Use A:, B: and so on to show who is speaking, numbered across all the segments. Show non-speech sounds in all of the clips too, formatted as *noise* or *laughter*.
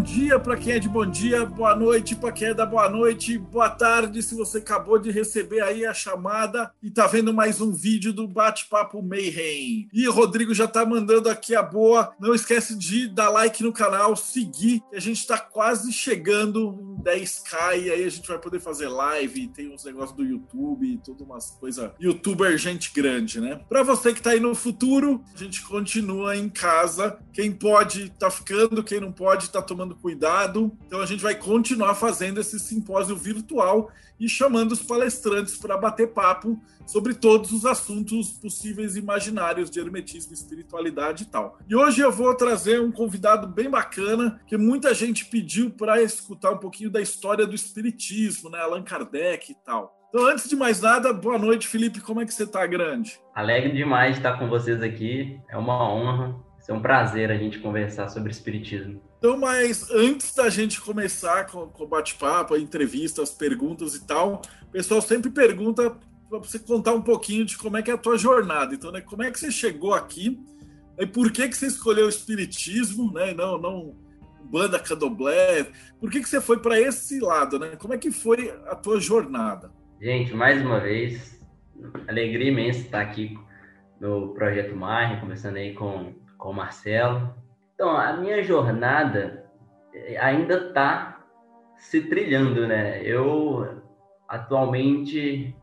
A: bom dia para quem é de bom dia, boa noite para quem é da boa noite, boa tarde se você acabou de receber aí a chamada e tá vendo mais um vídeo do Bate-Papo Mayhem. E o Rodrigo já tá mandando aqui a boa. Não esquece de dar like no canal, seguir, a gente tá quase chegando em 10k e aí a gente vai poder fazer live, tem uns negócios do YouTube, tudo umas coisa youtuber gente grande, né? Para você que tá aí no futuro, a gente continua em casa. Quem pode tá ficando, quem não pode tá tomando tomando cuidado. Então a gente vai continuar fazendo esse simpósio virtual e chamando os palestrantes para bater papo sobre todos os assuntos possíveis imaginários de hermetismo, espiritualidade e tal. E hoje eu vou trazer um convidado bem bacana, que muita gente pediu para escutar um pouquinho da história do espiritismo, né, Allan Kardec e tal. Então, antes de mais nada, boa noite, Felipe. Como é que você está, grande?
B: Alegre demais de estar com vocês aqui. É uma honra, é um prazer a gente conversar sobre espiritismo.
A: Então, mas antes da gente começar com, o bate-papo, a entrevista, as perguntas e tal, o pessoal sempre pergunta para você contar um pouquinho de como é que é a tua jornada. Então, né, como é que você chegou aqui? E por que que você escolheu o espiritismo, né? Não, não banda candomblé. Por que que você foi para esse lado, né? Como é que foi a tua jornada?
B: Gente, mais uma vez, alegria imensa estar aqui no projeto Mar, conversando aí com com o Marcelo, então, a minha jornada eh, ainda está se trilhando, né? Eu atualmente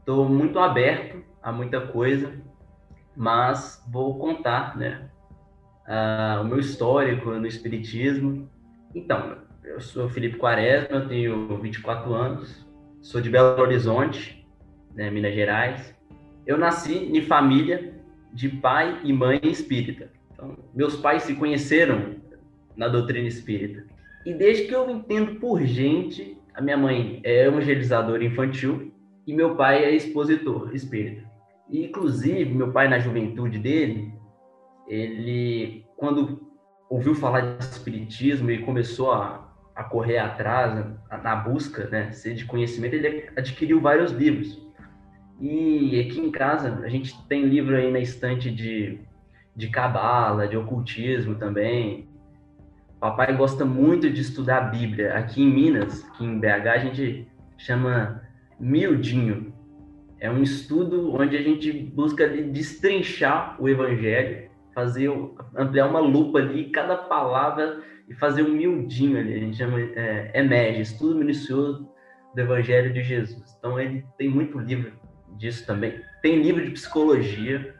B: estou muito aberto a muita coisa, mas vou contar, né? Uh, o meu histórico no Espiritismo. Então, eu sou Felipe Quaresma, eu tenho 24 anos, sou de Belo Horizonte, né, Minas Gerais. Eu nasci em família de pai e mãe espírita. Então, meus pais se conheceram na doutrina espírita. E desde que eu entendo por gente, a minha mãe é evangelizadora infantil e meu pai é expositor espírita. E, inclusive, meu pai, na juventude dele, ele, quando ouviu falar de espiritismo e começou a, a correr atrás, na, na busca, né, de conhecimento, ele adquiriu vários livros. E aqui em casa, a gente tem livro aí na estante de de cabala, de ocultismo também. Papai gosta muito de estudar a Bíblia. Aqui em Minas, aqui em BH, a gente chama miudinho. É um estudo onde a gente busca destrinchar o evangelho, fazer ampliar uma lupa ali cada palavra e fazer um miudinho ali. A gente chama é, emege, estudo minucioso do evangelho de Jesus. Então ele tem muito livro disso também. Tem livro de psicologia,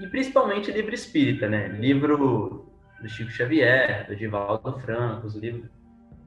B: e principalmente livro espírita, né? Livro do Chico Xavier, do Divaldo Franco, os livros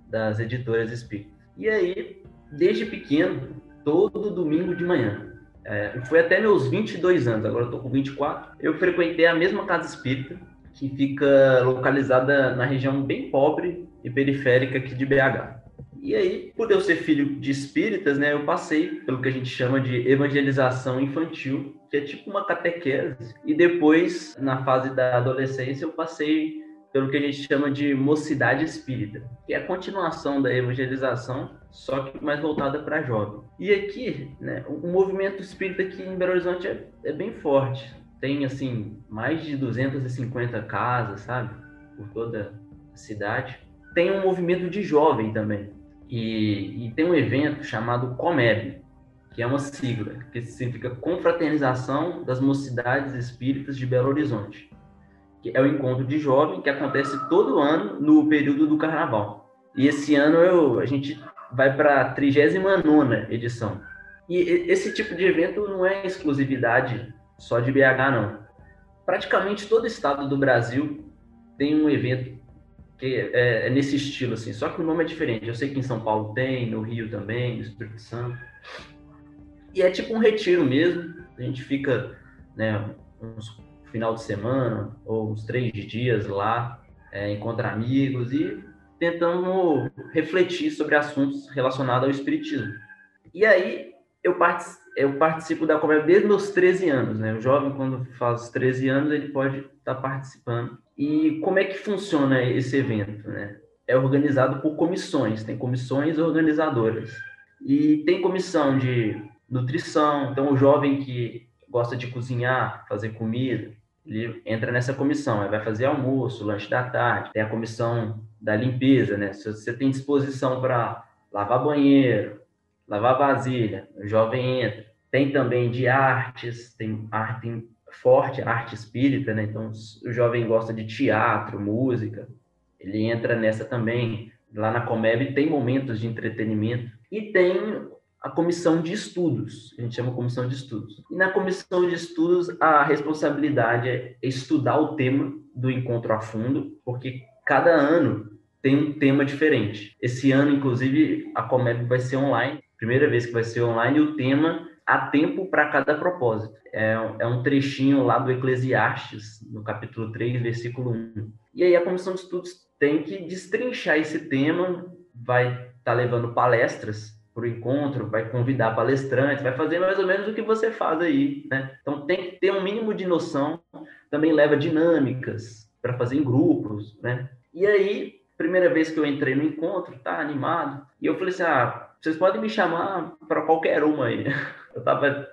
B: das editoras espíritas. E aí, desde pequeno, todo domingo de manhã, é, foi até meus 22 anos, agora eu tô com 24, eu frequentei a mesma casa espírita, que fica localizada na região bem pobre e periférica aqui de BH. E aí, por eu ser filho de espíritas, né, eu passei pelo que a gente chama de evangelização infantil, que é tipo uma catequese. E depois, na fase da adolescência, eu passei pelo que a gente chama de mocidade espírita, que é a continuação da evangelização, só que mais voltada para jovem. E aqui, né, o movimento espírita aqui em Belo Horizonte é, é bem forte. Tem, assim, mais de 250 casas, sabe? Por toda a cidade. Tem um movimento de jovem também. E, e tem um evento chamado COMEB, que é uma sigla, que significa Confraternização das Mocidades Espíritas de Belo Horizonte, que é o encontro de jovem que acontece todo ano no período do Carnaval. E esse ano eu, a gente vai para a 39 edição. E esse tipo de evento não é exclusividade só de BH, não. Praticamente todo estado do Brasil tem um evento que é, é, nesse estilo, assim, só que o nome é diferente. Eu sei que em São Paulo tem, no Rio também, no Espírito Santo. E é tipo um retiro mesmo. A gente fica, né, uns final de semana ou uns três dias lá, é, encontra amigos e tentando refletir sobre assuntos relacionados ao espiritismo. E aí eu eu participo da Comeb desde meus 13 anos, né? O jovem, quando faz 13 anos, ele pode estar tá participando. E como é que funciona esse evento, né? É organizado por comissões, tem comissões organizadoras. E tem comissão de nutrição, então o jovem que gosta de cozinhar, fazer comida, ele entra nessa comissão, vai fazer almoço, lanche da tarde, tem a comissão da limpeza, né? Se você tem disposição para lavar banheiro, lavar vasilha, o jovem entra. Tem também de artes, tem arte forte, arte espírita, né? Então, o jovem gosta de teatro, música, ele entra nessa também. Lá na Comeb tem momentos de entretenimento e tem a comissão de estudos, a gente chama comissão de estudos. E na comissão de estudos, a responsabilidade é estudar o tema do encontro a fundo, porque cada ano tem um tema diferente. Esse ano, inclusive, a Comeb vai ser online, primeira vez que vai ser online, e o tema há tempo para cada propósito. É, é, um trechinho lá do Eclesiastes, no capítulo 3, versículo 1. E aí a comissão de estudos tem que destrinchar esse tema, vai estar tá levando palestras para o encontro, vai convidar palestrantes, vai fazer mais ou menos o que você faz aí, né? Então tem que ter um mínimo de noção, também leva dinâmicas para fazer em grupos, né? E aí primeira vez que eu entrei no encontro, tá animado. E eu falei assim: ah, vocês podem me chamar para qualquer uma aí. *laughs* Eu tava,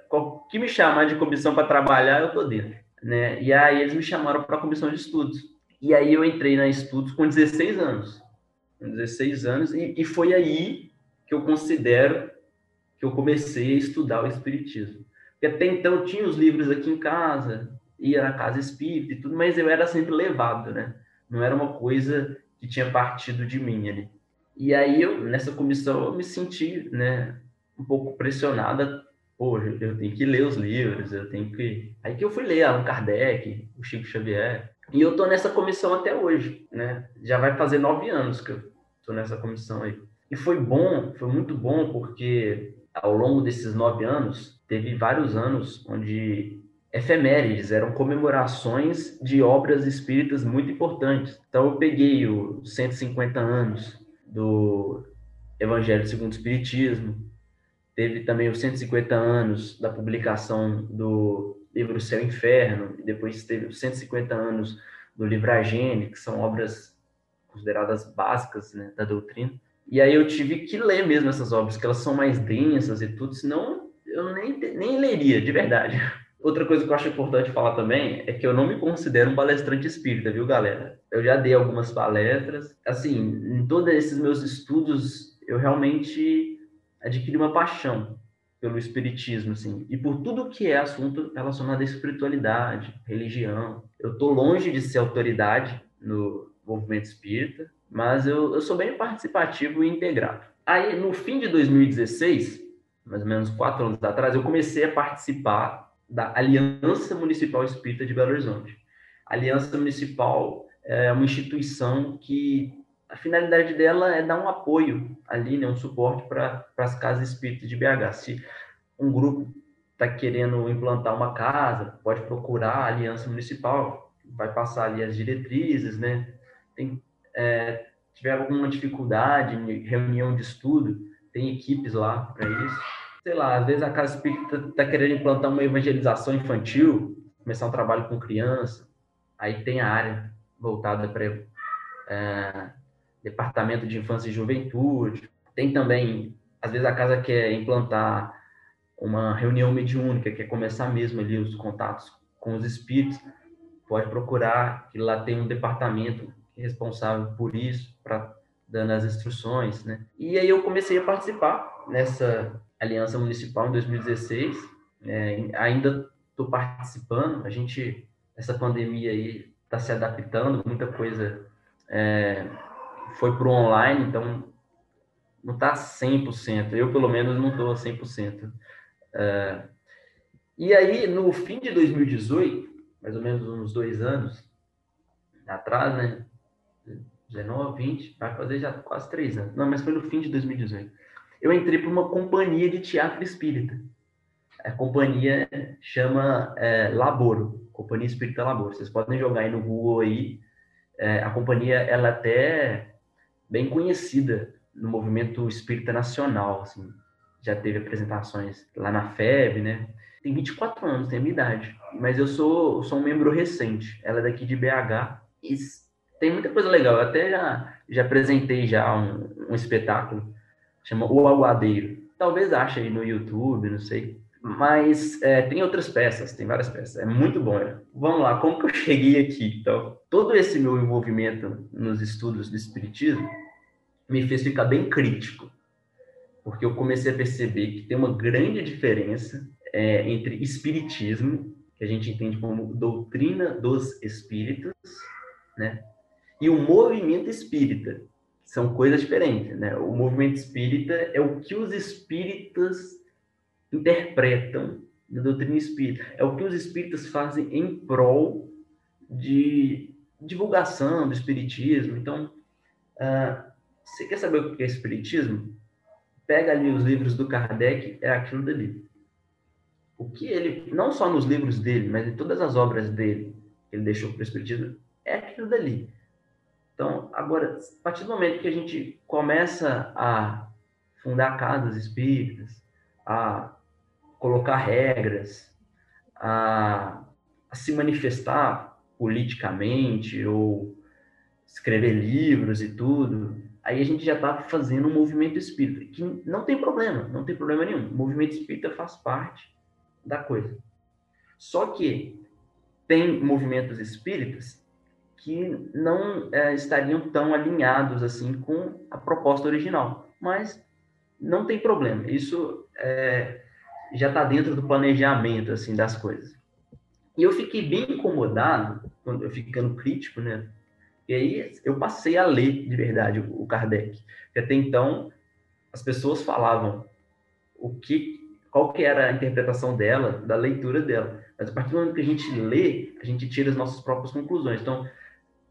B: que me chamar de comissão para trabalhar, eu tô dentro, né? E aí eles me chamaram para a comissão de estudos. E aí eu entrei na estudos com 16 anos. Com 16 anos, e, e foi aí que eu considero que eu comecei a estudar o Espiritismo. Porque até então eu tinha os livros aqui em casa, ia na casa espírita e tudo, mas eu era sempre levado, né? Não era uma coisa que tinha partido de mim ali. E aí eu nessa comissão eu me senti, né, um pouco pressionada. Pô, eu tenho que ler os livros, eu tenho que. Aí que eu fui ler Allan Kardec, o Chico Xavier. E eu tô nessa comissão até hoje, né? Já vai fazer nove anos que eu tô nessa comissão aí. E foi bom, foi muito bom, porque ao longo desses nove anos, teve vários anos onde efemérides, eram comemorações de obras espíritas muito importantes. Então eu peguei os 150 anos do Evangelho segundo o Espiritismo, teve também os 150 anos da publicação do livro Céu e Inferno, e depois teve os 150 anos do livro Agene, que são obras consideradas básicas né, da doutrina. E aí eu tive que ler mesmo essas obras, que elas são mais densas e tudo, senão eu nem, nem leria, de verdade. *laughs* Outra coisa que eu acho importante falar também é que eu não me considero um palestrante espírita, viu, galera? Eu já dei algumas palestras. Assim, em todos esses meus estudos, eu realmente adquiri uma paixão pelo espiritismo, assim, e por tudo que é assunto relacionado à espiritualidade, religião. Eu tô longe de ser autoridade no movimento espírita, mas eu, eu sou bem participativo e integrado. Aí, no fim de 2016, mais ou menos quatro anos atrás, eu comecei a participar da Aliança Municipal Espírita de Belo Horizonte. A Aliança Municipal é uma instituição que a finalidade dela é dar um apoio ali, né, um suporte para as casas espíritas de BH. Se um grupo está querendo implantar uma casa, pode procurar a Aliança Municipal, vai passar ali as diretrizes, né? Tem, é, tiver alguma dificuldade, reunião de estudo, tem equipes lá para isso sei lá, às vezes a casa espírita está querendo implantar uma evangelização infantil, começar um trabalho com criança, aí tem a área voltada para é, departamento de infância e juventude. Tem também, às vezes a casa quer implantar uma reunião mediúnica, quer começar mesmo ali os contatos com os espíritos, pode procurar, que lá tem um departamento responsável por isso, para dando as instruções, né? E aí eu comecei a participar nessa Aliança Municipal em 2016. É, ainda estou participando. A gente, essa pandemia aí, está se adaptando. Muita coisa é, foi para o online, então não está 100%. Eu, pelo menos, não estou 100%. É, e aí, no fim de 2018, mais ou menos uns dois anos atrás, né? 19, 20, vai fazer já quase três anos. Não, mas foi no fim de 2018 eu entrei para uma companhia de teatro espírita. A companhia chama é, Laboro, Companhia Espírita Laboro. Vocês podem jogar aí no Google aí. É, a companhia ela até bem conhecida no movimento espírita nacional. Assim. já teve apresentações lá na FEB, né? Tem 24 anos, tem a minha idade, mas eu sou, sou um membro recente. Ela é daqui de BH e tem muita coisa legal. Eu até já, já apresentei já um, um espetáculo, chama O Aguadeiro. Talvez ache aí no YouTube, não sei. Mas é, tem outras peças, tem várias peças. É muito bom. Né? Vamos lá, como que eu cheguei aqui? Então, todo esse meu envolvimento nos estudos do Espiritismo me fez ficar bem crítico. Porque eu comecei a perceber que tem uma grande diferença é, entre Espiritismo, que a gente entende como doutrina dos espíritos, né? E o movimento espírita. São coisas diferentes, né? O movimento espírita é o que os espíritas interpretam da doutrina espírita. É o que os espíritas fazem em prol de divulgação do espiritismo. Então, uh, você quer saber o que é espiritismo? Pega ali os livros do Kardec, é aquilo dali. O que ele, não só nos livros dele, mas em todas as obras dele, que ele deixou para o espiritismo, é aquilo dali. Então, agora, a partir do momento que a gente começa a fundar casas espíritas, a colocar regras, a, a se manifestar politicamente ou escrever livros e tudo, aí a gente já está fazendo um movimento espírita, que não tem problema, não tem problema nenhum. O movimento espírita faz parte da coisa. Só que tem movimentos espíritas que não é, estariam tão alinhados assim com a proposta original, mas não tem problema. Isso é, já está dentro do planejamento assim das coisas. E eu fiquei bem incomodado, quando eu ficando crítico, né? E aí eu passei a ler de verdade o Kardec. Porque até então as pessoas falavam o que qual que era a interpretação dela, da leitura dela. Mas a partir do momento que a gente lê, a gente tira as nossas próprias conclusões. Então,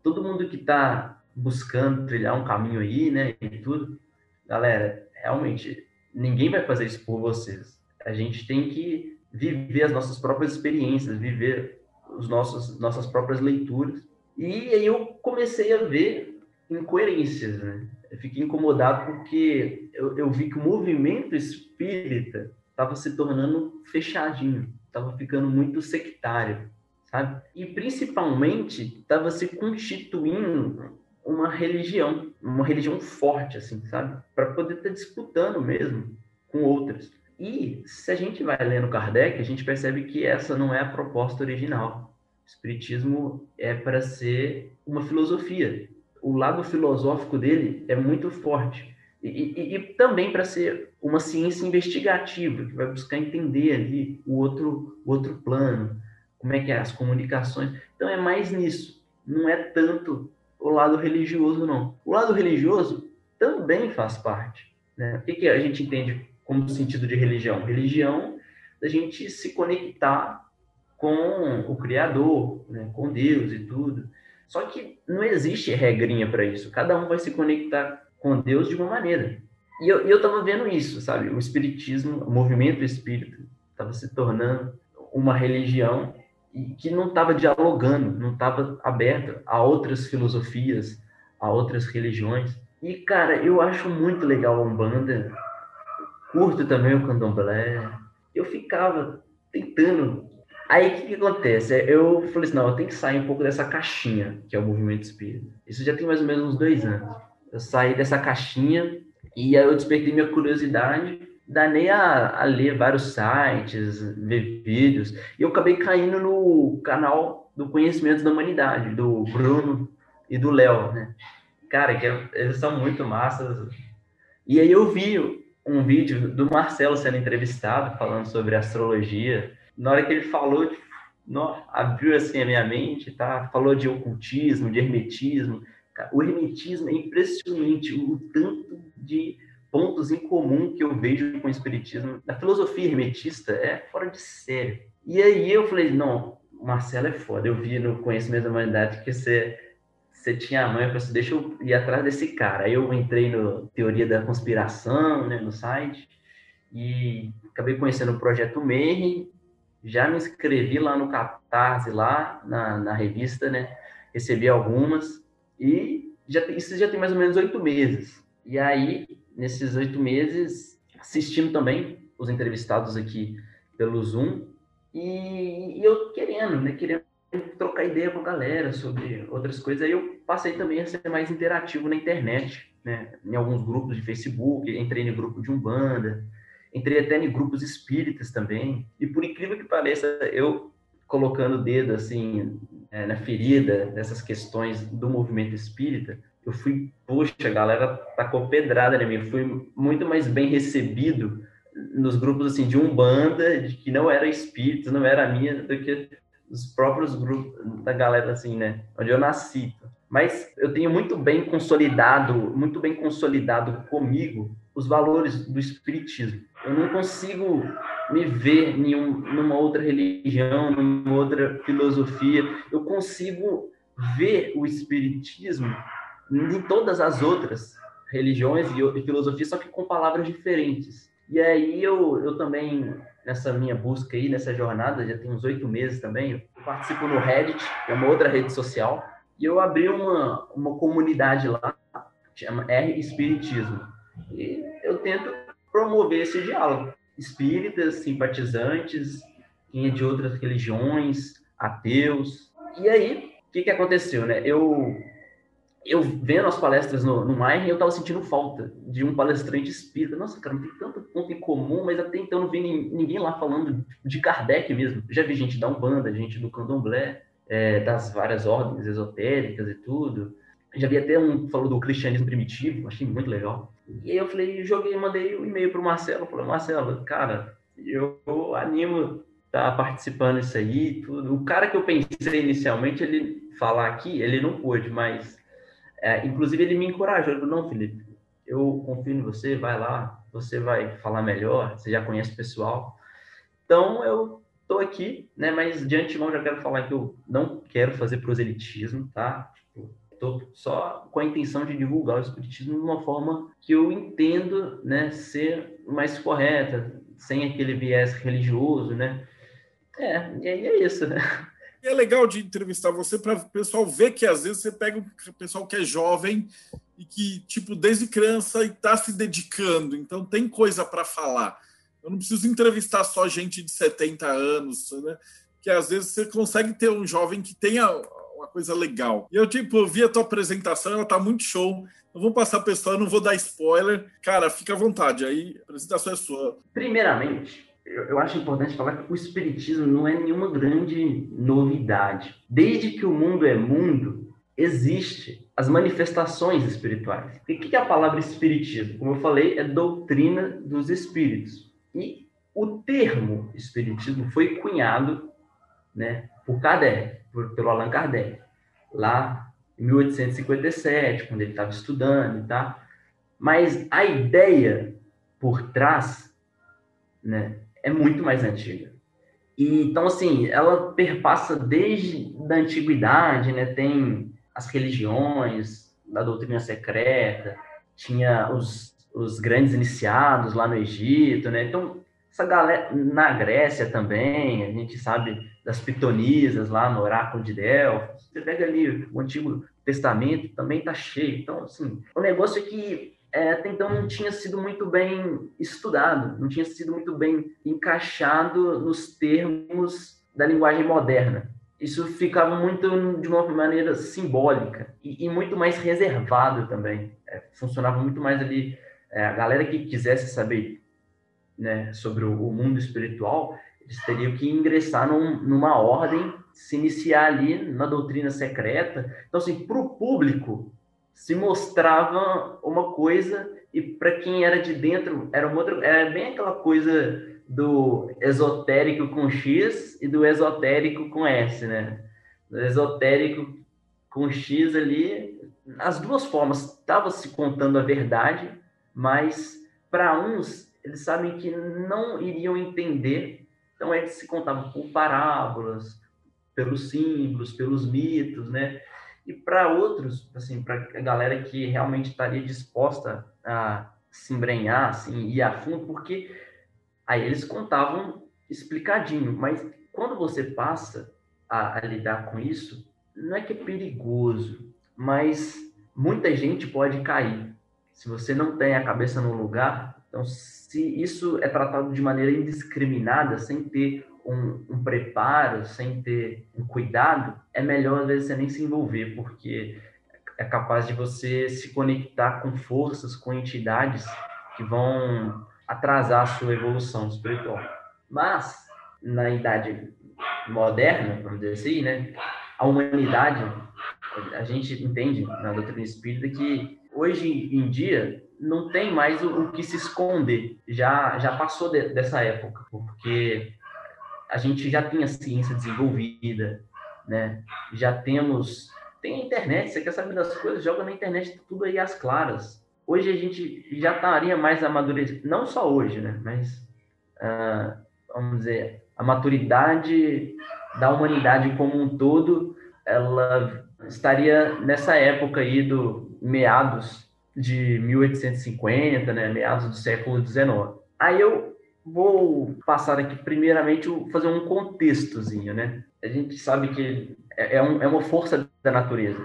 B: todo mundo que está buscando trilhar um caminho aí, né, e tudo, galera, realmente, ninguém vai fazer isso por vocês a gente tem que viver as nossas próprias experiências, viver os nossos nossas próprias leituras. E aí eu comecei a ver incoerências, né? Eu fiquei incomodado porque eu, eu vi que o movimento espírita estava se tornando fechadinho, estava ficando muito sectário, sabe? E principalmente estava se constituindo uma religião, uma religião forte, assim, sabe? Para poder estar tá disputando mesmo com outras. E se a gente vai lendo Kardec, a gente percebe que essa não é a proposta original. O Espiritismo é para ser uma filosofia. O lado filosófico dele é muito forte. E, e, e também para ser uma ciência investigativa, que vai buscar entender ali o outro, o outro plano, como é que é as comunicações. Então é mais nisso. Não é tanto o lado religioso, não. O lado religioso também faz parte. Né? O que, que a gente entende como sentido de religião? Religião da gente se conectar com o Criador, né, com Deus e tudo. Só que não existe regrinha para isso. Cada um vai se conectar com Deus de uma maneira. E eu, eu tava vendo isso, sabe? O espiritismo, o movimento espírita, estava se tornando uma religião que não estava dialogando, não estava aberta a outras filosofias, a outras religiões. E, cara, eu acho muito legal a Umbanda, curto também o candomblé. Eu ficava tentando. Aí o que, que, acontece? Eu falei assim: não, eu tenho que sair um pouco dessa caixinha, que é o movimento espírita. Isso já tem mais ou menos uns dois anos. Eu saí dessa caixinha e aí eu despertei minha curiosidade, danei a, a ler vários sites, ver vídeos, e eu acabei caindo no canal do Conhecimento da Humanidade, do Bruno e do Léo, né? Cara, que é, eles são muito massas. E aí eu vi um vídeo do Marcelo sendo entrevistado, falando sobre astrologia. Na hora que ele falou, tipo, abriu assim a minha mente, tá? Falou de ocultismo, de hermetismo. O hermetismo é impressionante, o tanto de pontos em comum que eu vejo com o espiritismo. A filosofia hermetista é fora de sério. E aí eu falei, não, Marcelo é foda. Eu vi no Conhecimento da Humanidade que você você tinha a mãe, falei assim, deixa eu ir atrás desse cara. Aí eu entrei no Teoria da Conspiração, né, no site, e acabei conhecendo o Projeto Mayhem, já me inscrevi lá no Catarse, lá na, na revista, né, recebi algumas, e já, isso já tem mais ou menos oito meses. E aí, nesses oito meses, assistindo também os entrevistados aqui pelo Zoom e, e eu querendo, né, querendo trocar ideia com a galera sobre outras coisas. Aí eu passei também a ser mais interativo na internet, né, em alguns grupos de Facebook, entrei no grupo de Umbanda, entrei até em grupos espíritas também. E por incrível que pareça, eu colocando o dedo assim é, na ferida dessas questões do movimento espírita, eu fui, puxa, a galera tacou pedrada em mim, fui muito mais bem recebido nos grupos assim de umbanda, de que não era espírito, não era minha, do que os próprios grupos da galera assim, né, onde eu nasci. Mas eu tenho muito bem consolidado, muito bem consolidado comigo os valores do espiritismo. Eu não consigo me ver em um, numa outra religião, numa outra filosofia. Eu consigo ver o espiritismo em todas as outras religiões e filosofias, só que com palavras diferentes. E aí eu, eu também, nessa minha busca aí, nessa jornada, já tem uns oito meses também, eu participo no Reddit, que é uma outra rede social, e eu abri uma, uma comunidade lá, chama R Espiritismo. E eu tento promover esse diálogo. Espíritas, simpatizantes, quem é de outras religiões, ateus. E aí, o que, que aconteceu, né? Eu eu vendo as palestras no, no eu tava sentindo falta de um palestrante espírita. Nossa, cara, não tem tanto ponto em comum, mas até então não vi ninguém lá falando de Kardec mesmo. Já vi gente da Umbanda, gente do Candomblé, é, das várias ordens esotéricas e tudo. Já vi até um falou do cristianismo primitivo, achei muito legal. E aí eu falei, joguei, mandei um e-mail pro Marcelo, falei, Marcelo, cara, eu animo tá participando disso aí, tudo. O cara que eu pensei inicialmente ele falar aqui, ele não pôde, mas é, inclusive, ele me encorajou. Ele falou, não, Felipe, eu confio em você, vai lá, você vai falar melhor, você já conhece o pessoal. Então, eu estou aqui, né? Mas de antemão já quero falar que eu não quero fazer proselitismo, tá? Estou tipo, só com a intenção de divulgar o espiritismo de uma forma que eu entendo, né? Ser mais correta, sem aquele viés religioso, né? É, e aí é isso, né?
A: É legal de entrevistar você para o pessoal ver que às vezes você pega um pessoal que é jovem e que, tipo, desde criança e está se dedicando, então tem coisa para falar. Eu não preciso entrevistar só gente de 70 anos, né? Que às vezes você consegue ter um jovem que tenha uma coisa legal. E eu, tipo, vi a tua apresentação, ela tá muito show. Eu vou passar a pessoa, eu não vou dar spoiler. Cara, fica à vontade, aí a apresentação é sua.
B: Primeiramente, eu, acho importante falar que o espiritismo não é nenhuma grande novidade. Desde que o mundo é mundo, existe as manifestações espirituais. E o que é a palavra espiritismo? Como eu falei, é doutrina dos espíritos. E o termo espiritismo foi cunhado né, por Kardec, por, pelo Allan Kardec, lá em 1857, quando ele estava estudando, tá? Mas a ideia por trás, né, é muito mais antiga. E, então, assim, ela perpassa desde a antiguidade, né? Tem as religiões da doutrina secreta, tinha os, os grandes iniciados lá no Egito, né? Então, essa galera, na Grécia também, a gente sabe das pitonisas lá no oráculo de Delfos. Você pega ali o Antigo Testamento, também tá cheio. Então, assim, o negócio é que é, até então não tinha sido muito bem estudado, não tinha sido muito bem encaixado nos termos da linguagem moderna. Isso ficava muito de uma maneira simbólica e, e muito mais reservado também. É, funcionava muito mais ali. É, a galera que quisesse saber né, sobre o, o, mundo espiritual, eles teriam que ingressar num, numa ordem, se iniciar ali na doutrina secreta. Então, assim, para o público, se mostrava uma coisa e para quem era de dentro era uma outra, era bem aquela coisa do esotérico com X e do esotérico com S, né? Do esotérico com X ali, as duas formas estava se contando a verdade, mas para uns eles sabem que não iriam entender, então eles se contavam por parábolas, pelos símbolos, pelos mitos, né? E para outros, assim, para a galera que realmente estaria disposta a se embrenhar, assim, ir a fundo, porque aí eles contavam explicadinho, mas quando você passa a, a lidar com isso, não é que é perigoso, mas muita gente pode cair. Se você não tem a cabeça no lugar, Então, se isso é tratado de maneira indiscriminada, sem ter um, um, preparo, sem ter um cuidado, é melhor às vezes você nem se envolver, porque é capaz de você se conectar com forças, com entidades que vão atrasar a sua evolução espiritual. Mas, na idade moderna, vamos dizer assim, né, a humanidade, a gente entende na doutrina espírita que hoje em dia não tem mais o, o que se esconder. Já, já passou de, dessa época, porque a gente já tem a ciência desenvolvida, né? Já temos tem a internet, você quer saber das coisas, joga na internet tudo aí às claras. Hoje a gente já estaria mais amadurecido, não só hoje, né? Mas, uh, vamos dizer, a maturidade da humanidade como um todo, ela estaria nessa época aí do meados de 1850, né? Meados do século XIX. Aí eu vou passar aqui primeiramente fazer um contextozinho, né? A gente sabe que é, é, um, é uma força da natureza,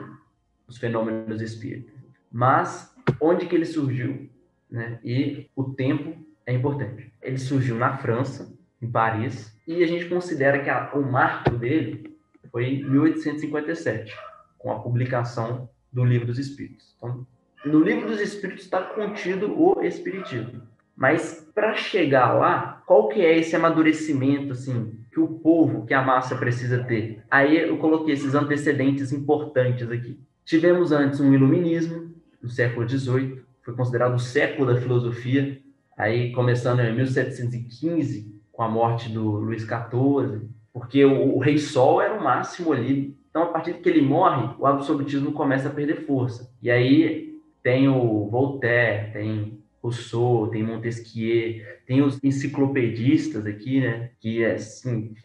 B: os fenômenos espíritas. Mas onde que ele surgiu? Né? E o tempo é importante. Ele surgiu na França, em Paris, e a gente considera que a, o marco dele foi em 1857, com a publicação do Livro dos Espíritos. Então, no Livro dos Espíritos está contido o Espiritismo. Mas para chegar lá, qual que é esse amadurecimento assim que o povo, que a massa precisa ter? Aí eu coloquei esses antecedentes importantes aqui. Tivemos antes um iluminismo no século XVIII, foi considerado o século da filosofia. Aí começando em 1715 com a morte do Luís XIV, porque o, o rei Sol era o máximo ali. Então a partir que ele morre, o absolutismo começa a perder força. E aí tem o Voltaire, tem Rousseau, tem Montesquieu, tem os enciclopedistas aqui, né? Que é,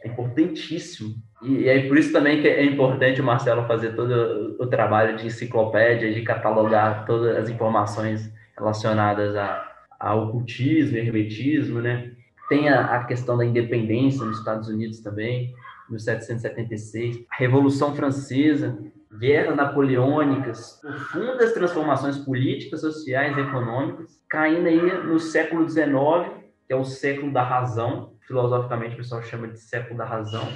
B: é importantíssimo. E, é por isso também que é importante o Marcelo fazer todo o trabalho de enciclopédia, de catalogar todas as informações relacionadas a, ao ocultismo, hermetismo, né? Tem a, a questão da independência nos Estados Unidos também, 1776, a Revolução Francesa, guerras napoleônicas, profundas transformações políticas, sociais e econômicas, caindo aí no século XIX, que é o século da razão, filosoficamente o pessoal chama de século da razão,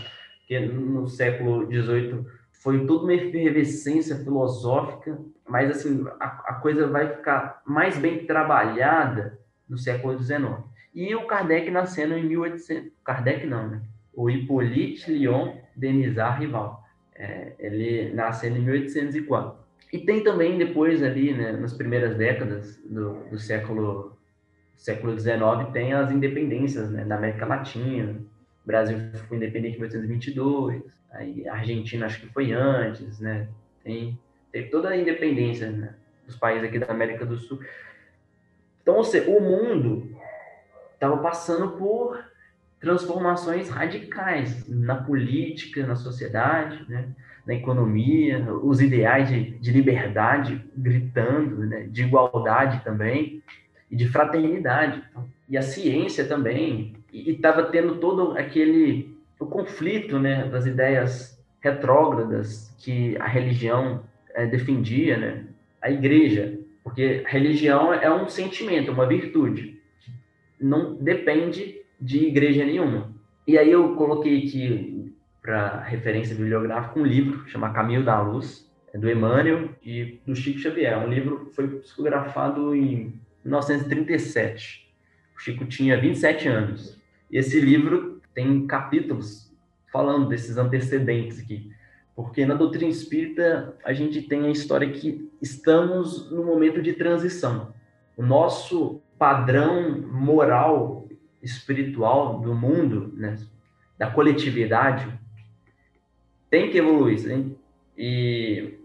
B: que no século XVIII foi toda uma efervescência filosófica, mas assim a, a coisa vai ficar mais bem trabalhada no século XIX. E o Kardec nascendo em 1800, Kardec não, né? O Hippolyte Lyon Denisard Rival é, ele nasceu em 1804. E tem também depois ali, né, nas primeiras décadas do, do século século XIX, tem as independências né, da América Latina. O Brasil foi independente em 1822, aí a Argentina acho que foi antes, né? Tem, teve toda a independência né, dos países aqui da América do Sul. Então, ou seja, o mundo estava passando por transformações radicais na política, na sociedade, né? na economia, os ideais de, de liberdade gritando, né? de igualdade também, e de fraternidade. E a ciência também, e estava tendo todo aquele o conflito né? das ideias retrógradas que a religião é, defendia, né? a igreja, porque religião é um sentimento, uma virtude, não depende de igreja nenhuma. E aí eu coloquei aqui para referência bibliográfica um livro chamado Caminho da Luz, é do Emmanuel e do Chico Xavier. Um livro que foi psicografado em 1937. O Chico tinha 27 anos. E esse livro tem capítulos falando desses antecedentes aqui. Porque na doutrina espírita a gente tem a história que estamos no momento de transição. O nosso padrão moral espiritual do mundo, né, da coletividade, tem que evoluir. Sim? E,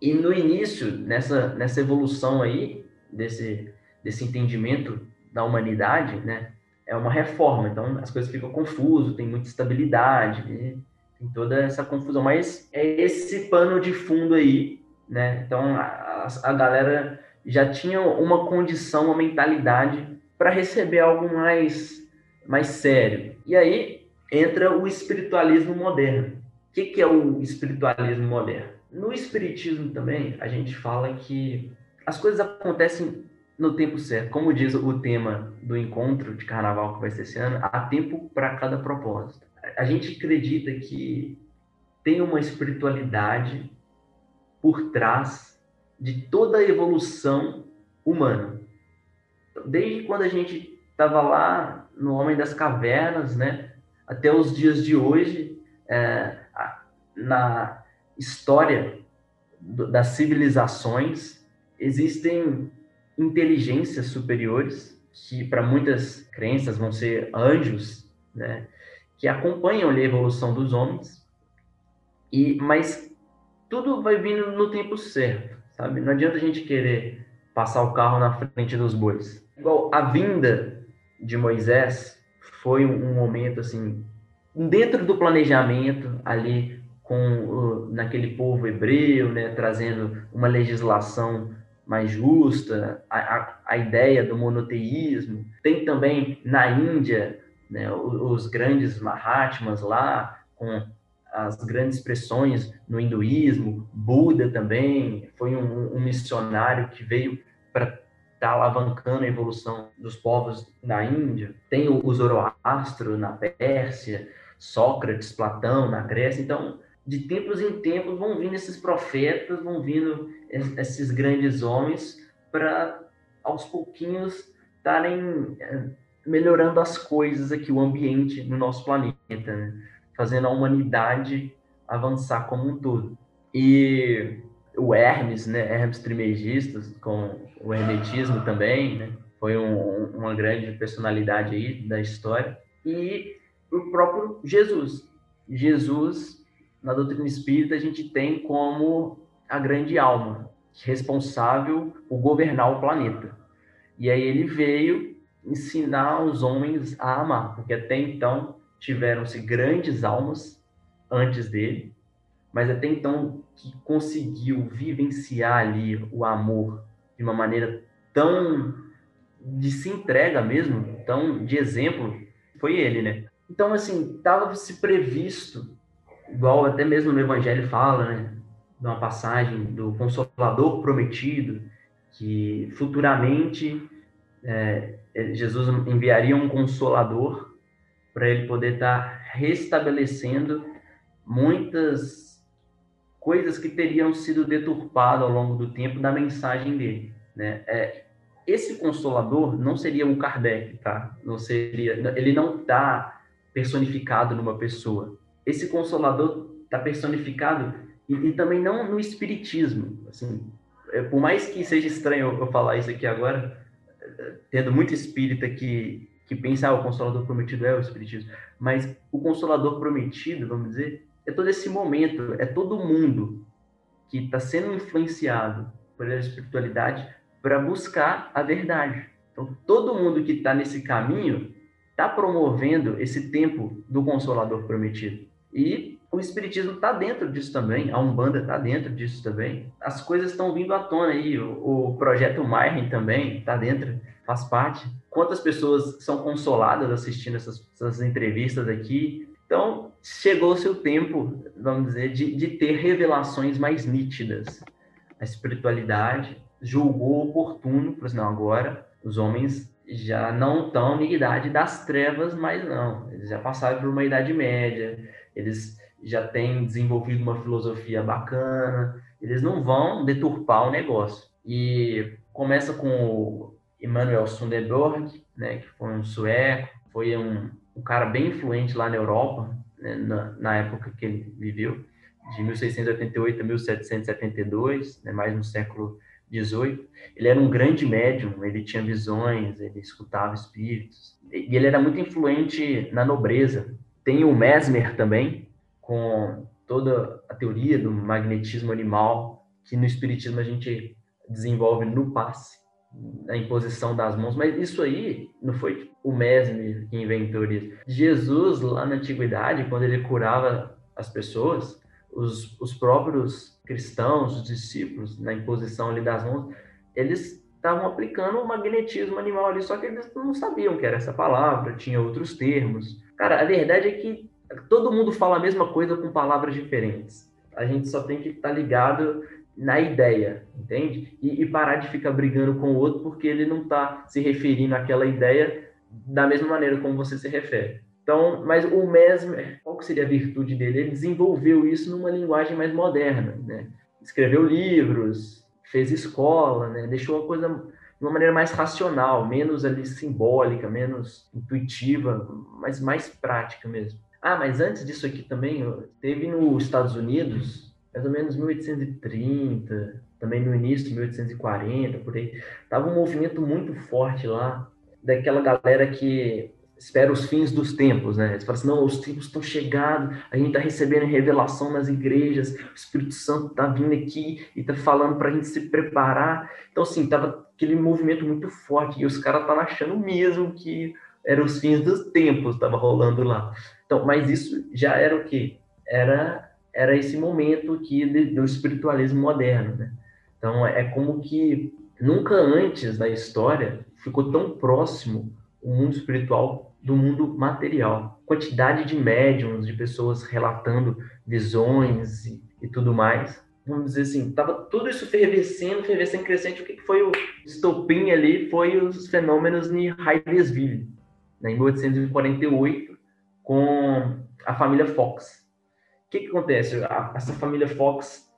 B: e no início, nessa, nessa evolução aí, desse, desse entendimento da humanidade, né, é uma reforma. Então, as coisas ficam confusas, tem muita estabilidade, né, tem toda essa confusão. Mas é esse pano de fundo aí, né? Então, a, a galera já tinha uma condição, uma mentalidade para receber algo mais, mais sério. E aí entra o espiritualismo moderno. O que, que é o espiritualismo moderno? No espiritismo também, a gente fala que as coisas acontecem no tempo certo. Como diz o tema do encontro de carnaval que vai ser esse ano, há tempo para cada propósito. A gente acredita que tem uma espiritualidade por trás de toda a evolução humana. Desde quando a gente estava lá no Homem das Cavernas, né, até os dias de hoje, é, na história das civilizações, existem inteligências superiores, que para muitas crenças vão ser anjos, né, que acompanham a evolução dos homens, e mas tudo vai vindo no tempo certo, sabe? Não adianta a gente querer passar o carro na frente dos bois. Igual a vinda de Moisés foi um momento assim, dentro do planejamento ali com naquele povo hebreu, né, trazendo uma legislação mais justa, a, a, a, ideia do monoteísmo. Tem também na Índia né, os, os grandes Mahatmas lá, com as grandes expressões no hinduísmo, Buda também foi um, um missionário que veio para estar tá alavancando a evolução dos povos na Índia. Tem o, Zoroastro na Pérsia, Sócrates, Platão na Grécia. Então, de tempos em tempos vão vindo esses profetas, vão vindo esses grandes homens para aos pouquinhos estarem eh, melhorando as coisas aqui, o ambiente no nosso planeta, né? fazendo a humanidade avançar como um todo. E o Hermes, né, Hermes Trismegisto, com o hermetismo também, né, foi um, uma grande personalidade aí da história. E o próprio Jesus. Jesus na doutrina espírita a gente tem como a grande alma, responsável por governar o planeta. E aí ele veio ensinar os homens a amar, porque até então tiveram-se grandes almas antes dele, mas até então que conseguiu vivenciar ali o amor de uma maneira tão de se entrega mesmo, tão de exemplo, foi ele, né? Então assim, estava se previsto igual até mesmo no Evangelho fala, né, de uma passagem do Consolador prometido, que futuramente é, Jesus enviaria um Consolador para ele poder estar tá restabelecendo muitas coisas que teriam sido deturpadas ao longo do tempo da mensagem dele, né? É, esse consolador não seria um Kardec, tá? Não seria, ele não está personificado numa pessoa esse consolador está personificado e, e, também não no espiritismo. Assim, é, por mais que seja estranho eu, falar isso aqui agora, tendo muito espírita que que pensa ah, o consolador prometido é o espiritismo, mas o consolador prometido, vamos dizer, é todo esse momento, é todo mundo que está sendo influenciado pela espiritualidade para buscar a verdade. Então, todo mundo que está nesse caminho está promovendo esse tempo do consolador prometido. E o espiritismo está dentro disso também, a Umbanda está dentro disso também. As coisas estão vindo à tona aí, o, o projeto Mayhem também está dentro, faz parte. Quantas pessoas são consoladas assistindo essas, essas entrevistas aqui? Então, chegou o seu tempo, vamos dizer, de, de ter revelações mais nítidas. A espiritualidade julgou oportuno, por não, agora os homens já não estão na idade das trevas, mas não. Eles já passaram por uma idade média, eles já têm desenvolvido uma filosofia bacana, eles não vão deturpar o negócio. E começa com o Emanuel Sundberg, né, que foi um sueco, foi um, um cara bem influente lá na Europa, né, na, na, época que ele viveu, de 1688 a 1772, né, mais no século XVIII. Ele era um grande médium, ele tinha visões, ele escutava espíritos, e ele era muito influente na nobreza, tem o Mesmer também, com toda a teoria do magnetismo animal, que no espiritismo a gente desenvolve no passe, na imposição das mãos, mas isso aí não foi o Mesmer que inventou isso. Jesus, lá na antiguidade, quando ele curava as pessoas, os, os próprios cristãos, os discípulos, na imposição ali das mãos, eles estavam aplicando o magnetismo animal ali, só que eles não sabiam que era essa palavra, tinha outros termos. Cara, a verdade é que todo mundo fala a mesma coisa com palavras diferentes. A gente só tem que estar tá ligado na ideia, entende? E, e, parar de ficar brigando com o outro porque ele não está se referindo àquela ideia da mesma maneira como você se refere. Então, mas o Mesmer, qual que seria a virtude dele? Ele desenvolveu isso numa linguagem mais moderna, né? Escreveu livros, fez escola, né? Deixou a coisa de uma maneira mais racional, menos ali simbólica, menos intuitiva, mas mais prática mesmo. Ah, mas antes disso aqui também, teve nos Estados Unidos, mais ou menos 1830, também no início de 1840, por aí, tava um movimento muito forte lá daquela galera que espera os fins dos tempos, né? Eles falam assim, não, os tempos estão chegando, a gente está recebendo revelação nas igrejas, o Espírito Santo está vindo aqui e está falando para a gente se preparar. Então, assim, tava aquele movimento muito forte e os caras estavam achando mesmo que eram os fins dos tempos, estava rolando lá. Então, mas isso já era o quê? Era era esse momento aqui do espiritualismo moderno, né? Então, é como que nunca antes da história ficou tão próximo o mundo espiritual do mundo material. Quantidade de médiums, de pessoas relatando visões e, e tudo mais. Vamos dizer assim, estava tudo isso fervescendo, fervescendo, crescente. O que foi o estopim ali? Foi os fenômenos em Hydesville, né, em 1848, com a família Fox. O que, que acontece? A, essa família Fox,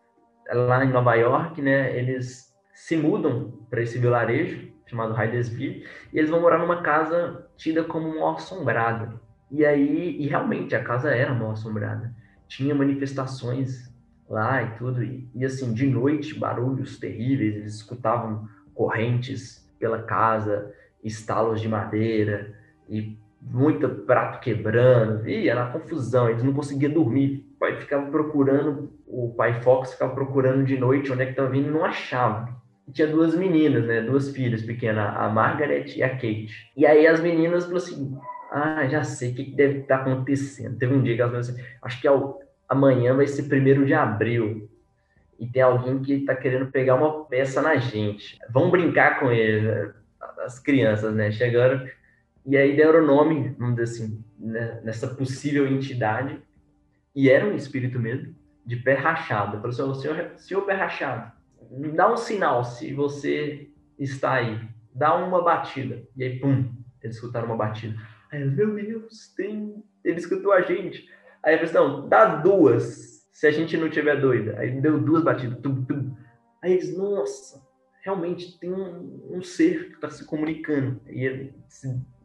B: lá em Nova York, né, eles se mudam para esse vilarejo chamado Hydesville, e eles vão morar numa casa tida como mal assombrada. E aí, e realmente a casa era mal assombrada. Tinha manifestações lá e tudo, e, e assim, de noite, barulhos terríveis, eles escutavam correntes pela casa, estalos de madeira e muito prato quebrando, e era confusão, eles não conseguiam dormir. Pai ficava procurando, o pai Fox ficava procurando de noite onde é que estava vindo e não achava tinha duas meninas, né? Duas filhas pequenas, a Margaret e a Kate. E aí as meninas falaram assim: Ah, já sei o que deve estar tá acontecendo. Teve um dia que elas falaram assim: Acho que amanhã vai ser primeiro de abril. E tem alguém que está querendo pegar uma peça na gente. Vamos brincar com ele, né? as crianças, né? Chegaram e aí deram o nome, vamos dizer assim, né? nessa possível entidade. E era um espírito mesmo, de pé rachado. Falou assim: senhor, senhor pé rachado dá um sinal se você está aí. Dá uma batida. E aí, pum, eles escutaram uma batida. Aí, meu Deus, tem... ele escutou a gente. Aí eles não, dá duas, se a gente não tiver doida. Aí deu duas batidas. Tum, tum. Aí eles, nossa, realmente tem um, um ser que está se comunicando. E eles,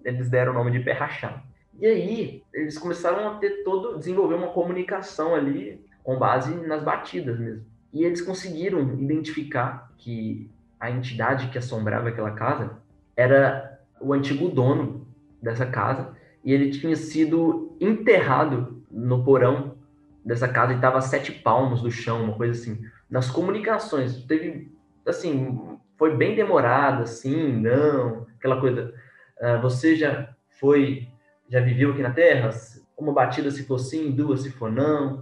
B: eles deram o nome de pé rachado. E aí, eles começaram a ter todo, desenvolver uma comunicação ali com base nas batidas mesmo. E eles conseguiram identificar que a entidade que assombrava aquela casa era o antigo dono dessa casa e ele tinha sido enterrado no porão dessa casa e estava a sete palmos do chão, uma coisa assim. Nas comunicações, teve, assim, foi bem demorada, assim, não, aquela coisa. Uh, você já foi, já viveu aqui na Terra? Uma batida se for sim, duas se for não.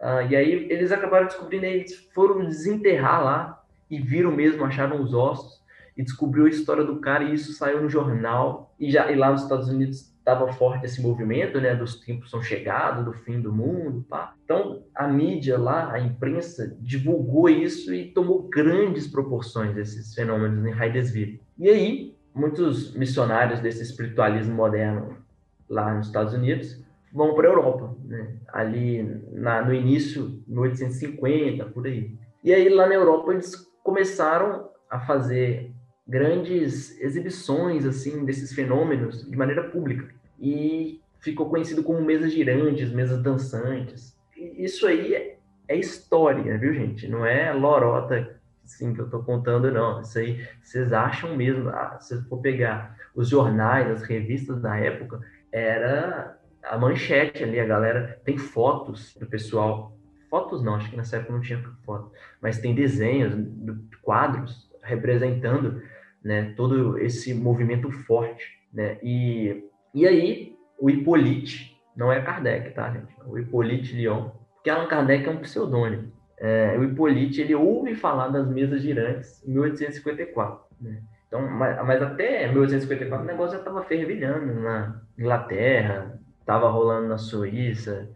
B: Uh, e aí eles acabaram descobrindo, eles foram desenterrar lá e viram mesmo, acharam os ossos e descobriu a história do cara e isso saiu no jornal e já e lá nos Estados Unidos estava forte esse movimento, né, dos tempos são chegados, do fim do mundo, pá. Então a mídia lá, a imprensa divulgou isso e tomou grandes proporções esses fenômenos em Hydesville. E aí muitos missionários desse espiritualismo moderno lá nos Estados Unidos vão para a Europa, né? ali na, no início, 1850, por aí. E aí lá na Europa eles começaram a fazer grandes exibições assim desses fenômenos de maneira pública e ficou conhecido como mesas girantes, mesas dançantes. E isso aí é, é história, viu gente? Não é lorota sim que eu estou contando não. Isso aí vocês acham mesmo? Ah, for pegar os jornais, as revistas da época, era a manchete ali, a galera tem fotos do pessoal. Fotos não, acho que nessa época não tinha foto, mas tem desenhos, quadros representando né, todo esse movimento forte. Né? E, e aí, o Hippolyte, não é Kardec, tá, gente? O Hippolyte Lyon, porque Allan Kardec é um pseudônimo. É, o Hippolyte, ele ouve falar das mesas girantes em 1854, né? Então, mas, mas até 1854 o negócio já estava fervilhando na Inglaterra, estava rolando na Suíça,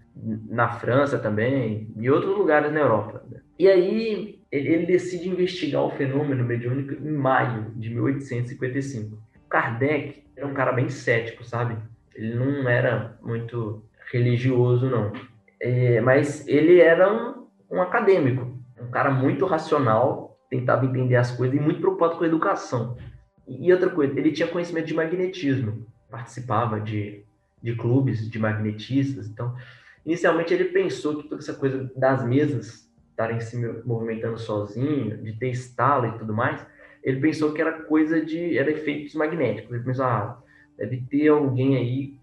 B: na França também, e outros lugares na Europa. E aí ele, ele decide investigar o fenômeno mediúnico em maio de 1855. Kardec era um cara bem cético, sabe? Ele não era muito religioso, não. É, mas ele era um, um acadêmico, um cara muito racional, tentava entender as coisas e muito preocupado com a educação. E outra coisa, ele tinha conhecimento de magnetismo, participava de, de clubes de magnetistas. Então, inicialmente ele pensou que toda essa coisa das mesas estarem se movimentando sozinho, de ter estalo e tudo mais, ele pensou que era coisa de era efeitos magnéticos. Ele pensou, ah, deve ter alguém aí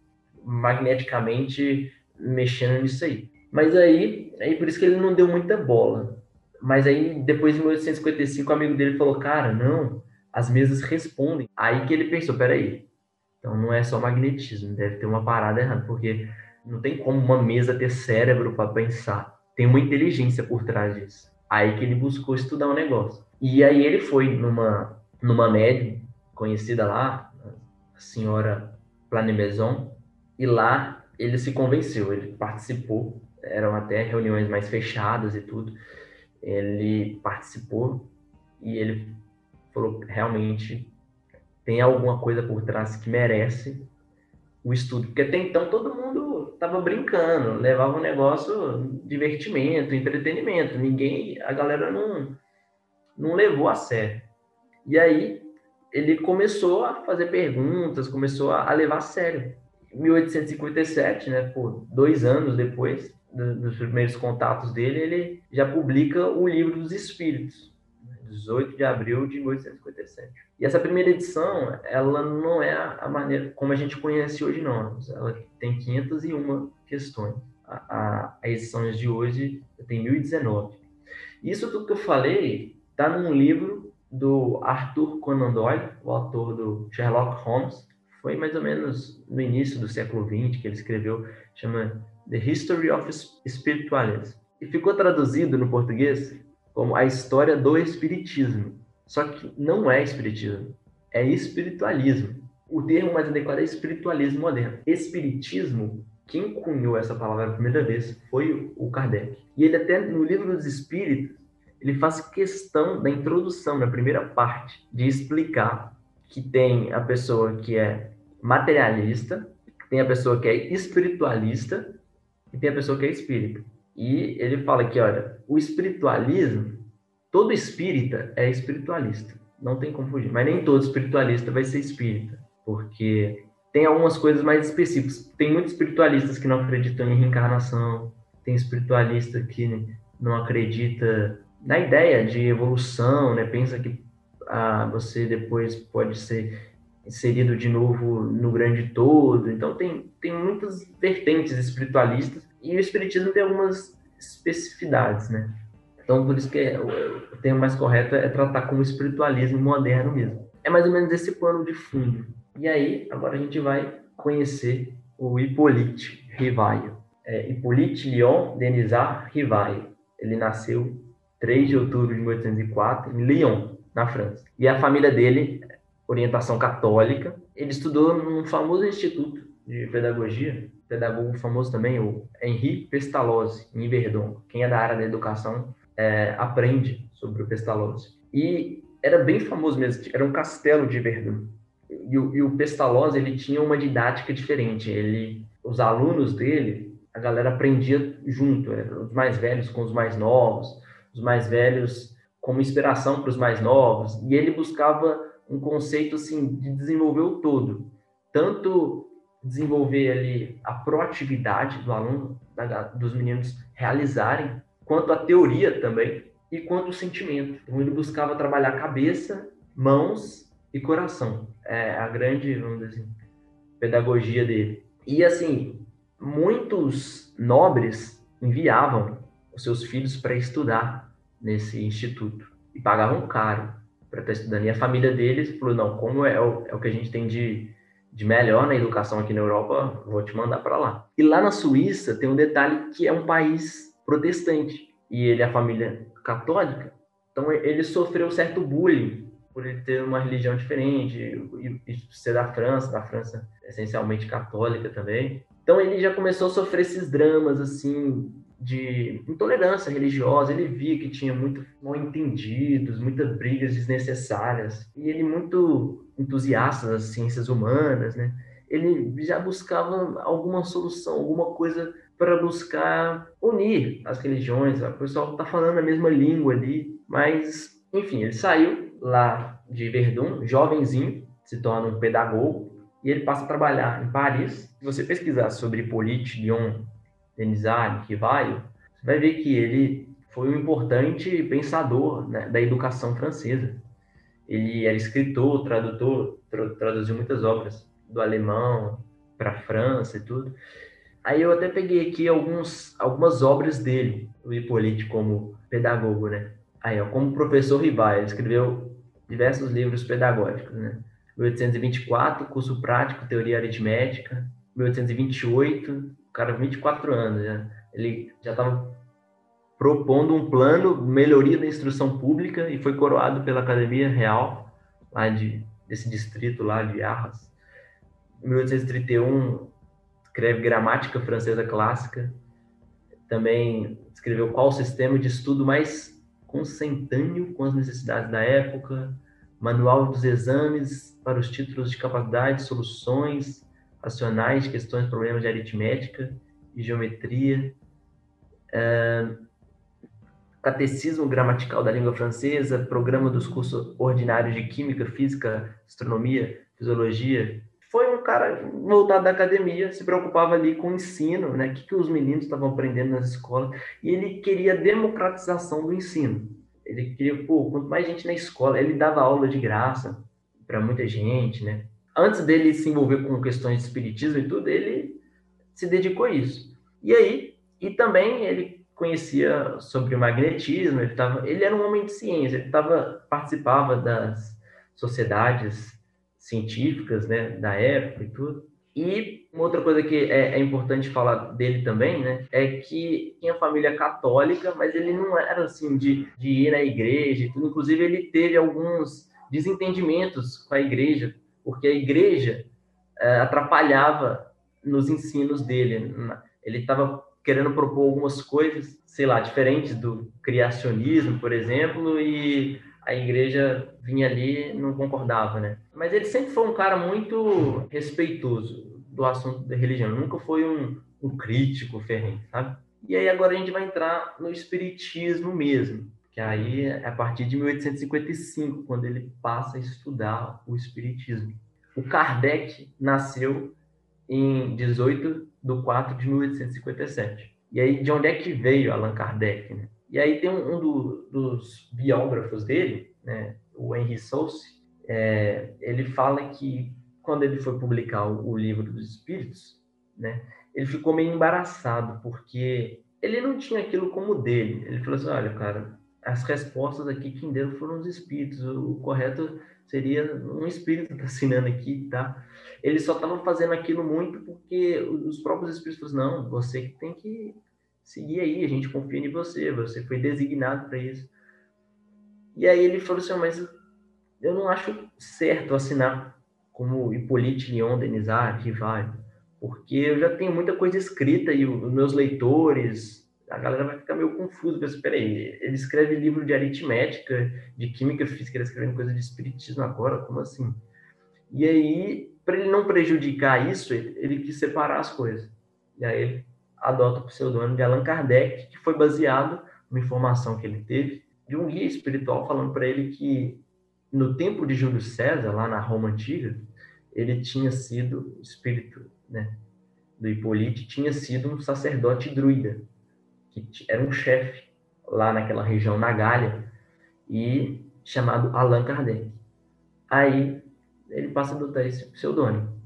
B: magneticamente mexendo nisso aí. Mas aí, aí por isso que ele não deu muita bola. Mas aí, depois de 1855, o amigo dele falou, cara, não, as mesas respondem. Aí que ele pensou, peraí, então não é só magnetismo, deve ter uma parada errada, porque não tem como uma mesa ter cérebro para pensar. Tem uma inteligência por trás disso. Aí que ele buscou estudar o um negócio. E aí ele foi numa, numa médium conhecida lá, a senhora Planemaison, e lá ele se convenceu, ele participou, eram até reuniões mais fechadas e tudo. Ele participou e ele falou realmente tem alguma coisa por trás que merece o estudo, porque até então todo mundo estava brincando, levava um negócio divertimento, entretenimento, ninguém, a galera não não levou a sério. E aí ele começou a fazer perguntas, começou a, levar a sério. Em 1857, né, por dois anos depois dos primeiros contatos dele, ele já publica o livro dos Espíritos, 18 de abril de 1857. E essa primeira edição, ela não é a maneira como a gente conhece hoje, não. Ela tem 501 questões. A, a, a edição de hoje tem 1019. Isso tudo que eu falei está num livro do Arthur Conan Doyle, o autor do Sherlock Holmes. Foi mais ou menos no início do século XX que ele escreveu, chama The History of Spiritualism. E ficou traduzido no português como a história do espiritismo. Só que não é espiritismo, é espiritualismo. O termo mais adequado é espiritualismo moderno. Espiritismo, quem cunhou essa palavra a primeira vez foi o Kardec. E ele até no livro dos Espíritos, ele faz questão da introdução, na primeira parte, de explicar que tem a pessoa que é materialista, tem a pessoa que é espiritualista e tem a pessoa que é espírita. E ele fala que, olha, o espiritualismo, todo espírita é espiritualista, não tem como fugir, mas nem todo espiritualista vai ser espírita, porque tem algumas coisas mais específicas. Tem muitos espiritualistas que não acreditam em reencarnação, tem espiritualista que não acredita na ideia de evolução, né? Pensa que ah, você depois pode ser inserido de novo no grande todo. Então tem, tem muitas vertentes espiritualistas e o espiritismo tem algumas especificidades, né? Então por isso que é, o, termo mais correto é tratar como espiritualismo moderno mesmo. É mais ou menos esse plano de fundo. E aí, agora a gente vai conhecer o Hippolyte Rivaio. É, Hippolyte Lyon Denisard Rivaio. Ele nasceu 3 de outubro de 1804, em Lyon, na França. E a família dele, orientação católica, ele estudou num famoso instituto de pedagogia, pedagogo famoso também, o Henri Pestalozzi, em Verdun. Quem é da área da educação é, aprende sobre o Pestalozzi. E era bem famoso mesmo, era um castelo de Verdun. E o, e o Pestalozzi, ele tinha uma didática diferente. Ele, os alunos dele, a galera aprendia junto, os mais velhos com os mais novos, os mais velhos como inspiração para os mais novos, e ele buscava um conceito assim de desenvolver o todo, tanto desenvolver ali a proatividade do aluno, da, dos meninos realizarem, quanto a teoria também, e quanto o sentimento. Então ele buscava trabalhar cabeça, mãos e coração. É a grande, vamos dizer assim, pedagogia dele. E assim, muitos nobres enviavam os seus filhos para estudar nesse instituto e pagavam caro para estar estudando. E a família deles falou: não, como é o, é o que a gente tem de, de melhor na educação aqui na Europa, vou te mandar para lá. E lá na Suíça tem um detalhe que é um país protestante e ele é a família católica. Então ele sofreu certo bullying por ele ter uma religião diferente e, e ser da França, da França essencialmente católica também. Então ele já começou a sofrer esses dramas assim de intolerância religiosa. Ele via que tinha muito mal entendidos, muitas brigas desnecessárias. E ele muito entusiasta das ciências humanas, né? Ele já buscava alguma solução, alguma coisa para buscar unir as religiões. O pessoal está falando a mesma língua ali, mas enfim, ele saiu lá de Verdun, jovenzinho, se torna um pedagogo e ele passa a trabalhar em Paris. Se você pesquisar sobre Hippolyte Lyon Denisard, Rivaio, você vai ver que ele foi um importante pensador né, da educação francesa. Ele era escritor, tradutor, tra traduziu muitas obras do alemão para a França e tudo. Aí eu até peguei aqui alguns, algumas obras dele, o Hippolyte como pedagogo, né? Aí, ó, como professor Rivaio, ele escreveu diversos livros pedagógicos, né? 1824, curso prático, teoria aritmética. 1828, o cara, 24 anos, já. ele já estava propondo um plano melhoria da instrução pública e foi coroado pela Academia Real lá de desse distrito lá de Arras. Em 1831 escreve gramática francesa clássica. Também escreveu qual o sistema de estudo mais consentâneo com as necessidades da época, manual dos exames para os títulos de capacidade, soluções racionais, questões, problemas de aritmética e geometria, é, catecismo gramatical da língua francesa, programa dos cursos ordinários de química, física, astronomia, fisiologia. Foi um cara voltado da academia, se preocupava ali com o ensino, né? O que, que os meninos estavam aprendendo nas escolas, e ele queria democratização do ensino. Ele queria, pô, quanto mais gente na escola, ele dava aula de graça para muita gente, né? Antes dele se envolver com questões de espiritismo e tudo, ele se dedicou a isso. E aí, e também ele conhecia sobre magnetismo, ele, tava, ele era um homem de ciência, ele tava, participava das sociedades científicas né, da época e tudo. E uma outra coisa que é, é, importante falar dele também, né, é que tinha família católica, mas ele não era assim de, de ir na igreja e tudo. Inclusive, ele teve alguns desentendimentos com a igreja, porque a igreja é, atrapalhava nos ensinos dele. Ele estava querendo propor algumas coisas, sei lá, diferentes do criacionismo, por exemplo, e a igreja vinha ali não concordava, né? Mas ele sempre foi um cara muito respeitoso do assunto da religião, nunca foi um, um crítico ferrenho, sabe? E aí agora a gente vai entrar no espiritismo mesmo, que aí é a partir de 1855, quando ele passa a estudar o espiritismo. O Kardec nasceu em 18 de 4 de 1857. E aí, de onde é que veio Allan Kardec? Né? E aí tem um, um do, dos biógrafos dele, né, o Henry Souce, é, ele fala que quando ele foi publicar o, o, livro dos Espíritos, né, ele ficou meio embaraçado porque ele não tinha aquilo como dele. Ele falou assim, olha, cara, as respostas aqui que deram foram os Espíritos. O, correto seria um Espírito está *laughs* assinando aqui, tá? Ele só estava fazendo aquilo muito porque os próprios Espíritos falaram, não, você que tem que seguir aí, a gente confia em você, você foi designado para isso. E aí ele falou assim, mas eu não acho certo assinar como Hippolyte Lyon Denisard, Rival, porque eu já tenho muita coisa escrita e os meus leitores, a galera vai ficar meio confusa, mas peraí, ele escreve livro de aritmética, de química física, ele escrevendo coisa de espiritismo agora, como assim? E aí, para ele não prejudicar isso, ele, ele quis separar as coisas. E aí ele adota o pseudônimo de Allan Kardec, que foi baseado numa informação que ele teve de um guia espiritual falando para ele que no tempo de Júlio César, lá na Roma antiga, ele tinha sido espírito, né, do Hipólite tinha sido um sacerdote druida, que era um chefe lá naquela região na Gália e chamado Allan Kardec. Aí ele passa a adotar esse pseudônimo.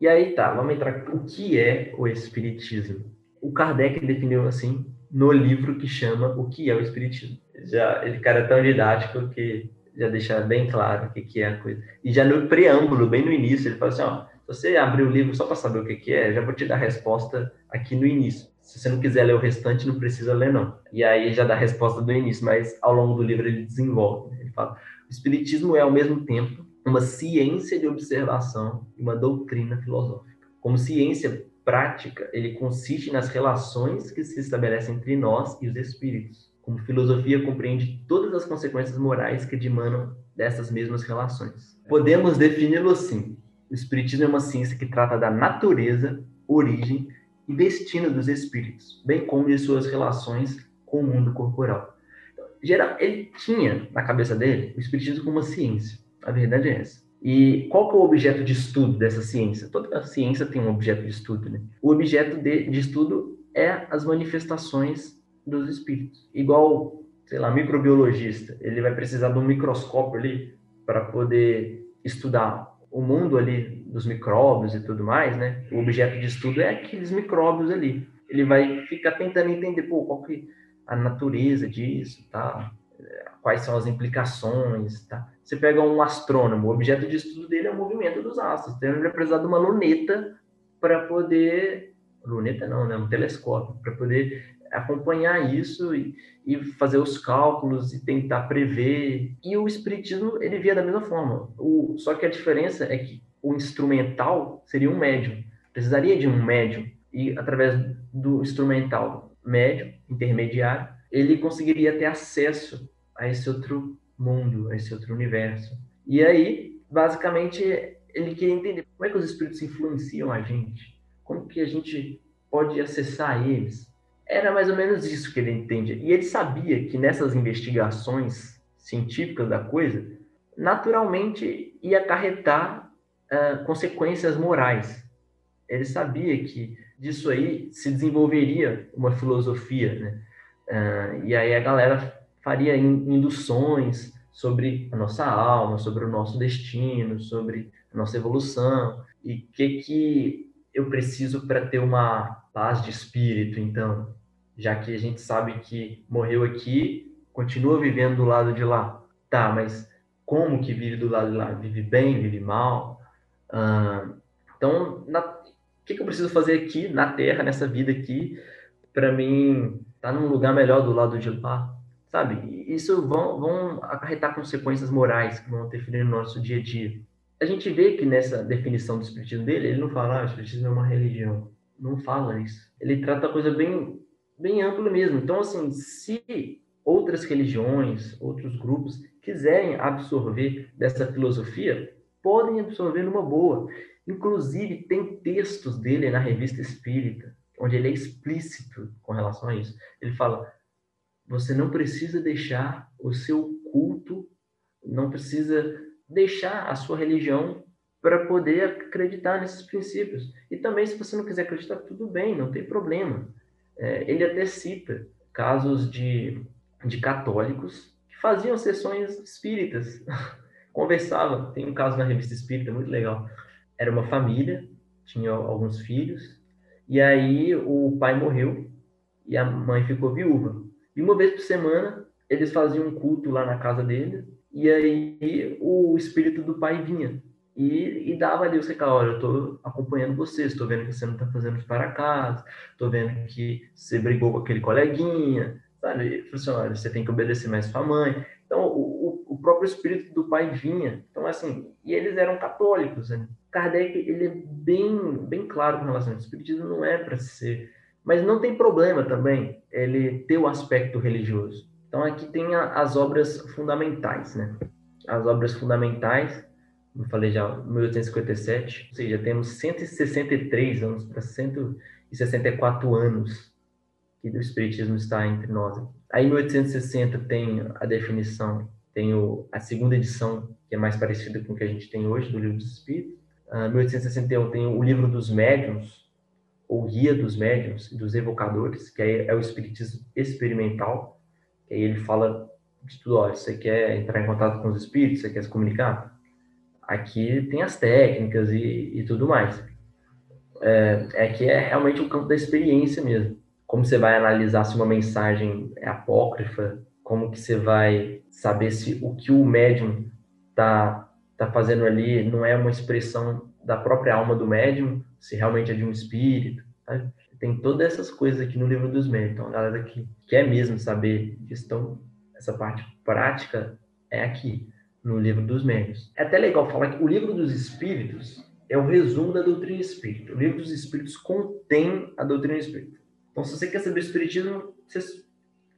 B: E aí tá, vamos entrar o que é o espiritismo o Kardec definiu assim no livro que chama O que é o Espiritismo. Já, ele cara é tão didático que já deixa bem claro o que, que é a coisa. E já no preâmbulo, bem no início, ele fala assim, ó, você abrir o livro só para saber o que, que é, já vou te dar a resposta aqui no início. Se você não quiser ler o restante, não precisa ler, não. E aí já dá a resposta do início, mas ao longo do livro ele desenvolve. Ele fala, o Espiritismo é, ao mesmo tempo, uma ciência de observação e uma doutrina filosófica. Como ciência prática, ele consiste nas relações que se estabelecem entre nós e os espíritos. Como filosofia compreende todas as consequências morais que dimanam dessas mesmas relações. Podemos defini-lo assim: o espiritismo é uma ciência que trata da natureza, origem e destino dos espíritos, bem como de suas relações com o mundo corporal. Geral, ele tinha na cabeça dele o espiritismo como uma ciência. A verdade é essa. E qual que é o objeto de estudo dessa ciência? Toda ciência tem um objeto de estudo, né? O objeto de, de estudo é as manifestações dos espíritos. Igual, sei lá, microbiologista, ele vai precisar de um microscópio ali para poder estudar o mundo ali dos micróbios e tudo mais, né? O objeto de estudo é aqueles micróbios ali. Ele vai ficar tentando entender, pô, qual que a natureza disso, tá? Quais são as implicações, tá? Você pega um astrônomo, o objeto de estudo dele é o movimento dos astros. Então ele vai precisar de uma luneta para poder luneta não, né? Um telescópio para poder acompanhar isso e, e, fazer os cálculos e tentar prever. E o espiritismo ele via da mesma forma. O, só que a diferença é que o instrumental seria um médium. Precisaria de um médium e através do instrumental médium intermediário ele conseguiria ter acesso a esse outro mundo, a esse outro universo. E aí, basicamente, ele queria entender como é que os espíritos influenciam a gente, como que a gente pode acessar eles, era mais ou menos isso que ele entendia. E ele sabia que nessas investigações científicas da coisa, naturalmente ia acarretar uh, consequências morais. Ele sabia que disso aí se desenvolveria uma filosofia, né? Uh, e aí a galera faria induções sobre a nossa alma, sobre o nosso destino, sobre a nossa evolução e o que que eu preciso para ter uma paz de espírito, então, já que a gente sabe que morreu aqui, continua vivendo do lado de lá. Tá, mas como que vive do lado de lá? Vive bem, vive mal? Então, o que, que eu preciso fazer aqui na Terra, nessa vida aqui, para mim estar tá num lugar melhor do lado de lá? Sabe? Isso vão, vão acarretar consequências morais que vão interferir no nosso dia a dia. A gente vê que nessa definição do espiritismo dele, ele não fala, ah, o espiritismo é uma religião. Não fala isso. Ele trata a coisa bem bem amplo mesmo. Então, assim, se outras religiões, outros grupos quiserem absorver dessa filosofia, podem absorver numa boa. Inclusive, tem textos dele na Revista Espírita, onde ele é explícito com relação a isso. Ele fala: você não precisa deixar o seu culto, não precisa deixar a sua religião para poder acreditar nesses princípios. E também, se você não quiser acreditar, tudo bem, não tem problema. É, ele até cita casos de, de católicos que faziam sessões espíritas, *laughs* conversavam. Tem um caso na revista espírita muito legal. Era uma família, tinha alguns filhos, e aí o pai morreu e a mãe ficou viúva. E uma vez por semana eles faziam um culto lá na casa dele, e aí o espírito do pai vinha e, e dava ali o recado, olha, eu estou acompanhando você, estou vendo que você não está fazendo para casa, estou vendo que você brigou com aquele coleguinha, sabe? Falou assim, você tem que obedecer mais sua mãe. Então, o, o, próprio espírito do pai vinha. Então, assim, e eles eram católicos, né? Kardec, ele é bem, bem claro com relação ao espiritismo, não é para ser... Mas não tem problema também ele ter o aspecto religioso. Então, aqui tem a, as obras fundamentais, né? As obras fundamentais eu falei já, 1857, ou seja, temos 163 anos para 164 anos que o Espiritismo está entre nós. Aí, em 1860, tem a definição, tem o, a segunda edição, que é mais parecida com o que a gente tem hoje, do Livro dos Espíritos. Uh, 1861 tem o Livro dos Médiuns, ou Guia dos Médiuns e dos Evocadores, que é, é o Espiritismo experimental, que aí ele fala de tudo, ó, você quer entrar em contato com os espíritos, você quer se comunicar? Aqui tem as técnicas e, e tudo mais. É, é que é realmente o campo da experiência mesmo. Como você vai analisar se uma mensagem é apócrifa, como que você vai saber se o que o médium tá, tá fazendo ali não é uma expressão da própria alma do médium, se realmente é de um espírito. Sabe? Tem todas essas coisas aqui no livro dos médios. Então, a galera que quer mesmo saber então, essa parte prática é aqui no livro dos médios. É até legal falar que o livro dos espíritos é o resumo da doutrina espírita. O livro dos espíritos contém a doutrina espírita. Então, se você quer saber espiritismo, você,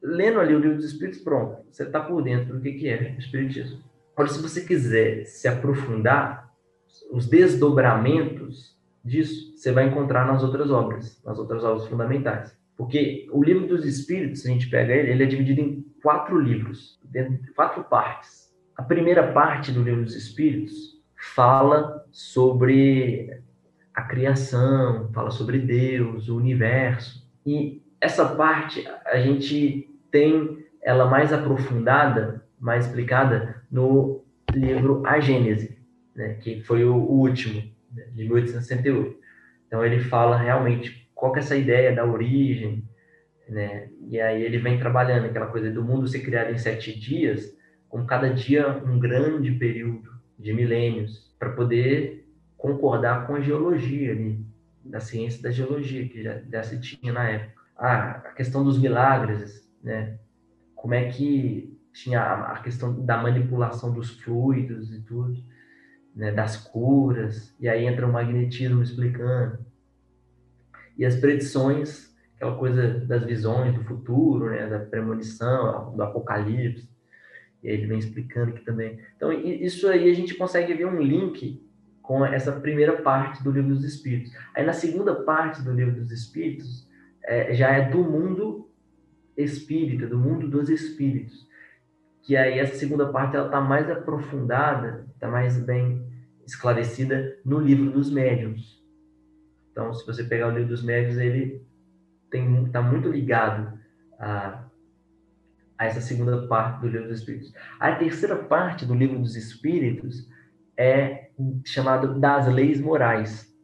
B: lendo ali o livro dos espíritos, pronto, você está por dentro do que, que é espiritismo. Agora, se você quiser se aprofundar, os desdobramentos disso, você vai encontrar nas outras obras, nas outras obras fundamentais. Porque o livro dos espíritos, se a gente pega ele, ele é dividido em quatro livros, quatro partes. A primeira parte do livro dos espíritos fala sobre a criação, fala sobre Deus, o universo. E essa parte a gente tem ela mais aprofundada, mais explicada no livro A Gênese, né, que foi o, último, né, de 1868. Então ele fala realmente qual que é essa ideia da origem, né? E aí ele vem trabalhando aquela coisa do mundo ser criado em sete dias, com cada dia um grande período de milênios, para poder concordar com a geologia ali, da ciência da geologia, que já, já se tinha na época. Ah, a questão dos milagres, né? Como é que tinha a questão da manipulação dos fluidos e tudo, né? das curas, e aí entra o magnetismo explicando. E as predições, aquela coisa das visões do futuro, né? da premonição, do apocalipse. E ele vem explicando aqui também. Então, isso aí a gente consegue ver um link com essa primeira parte do Livro dos Espíritos. Aí na segunda parte do Livro dos Espíritos, é, já é do mundo espírita, do mundo dos espíritos. Que aí essa segunda parte ela está mais aprofundada, está mais bem esclarecida no livro dos médiuns. Então, se você pegar o livro dos médiuns, ele está muito ligado a, a essa segunda parte do livro dos espíritos. A terceira parte do livro dos espíritos é chamado das leis morais,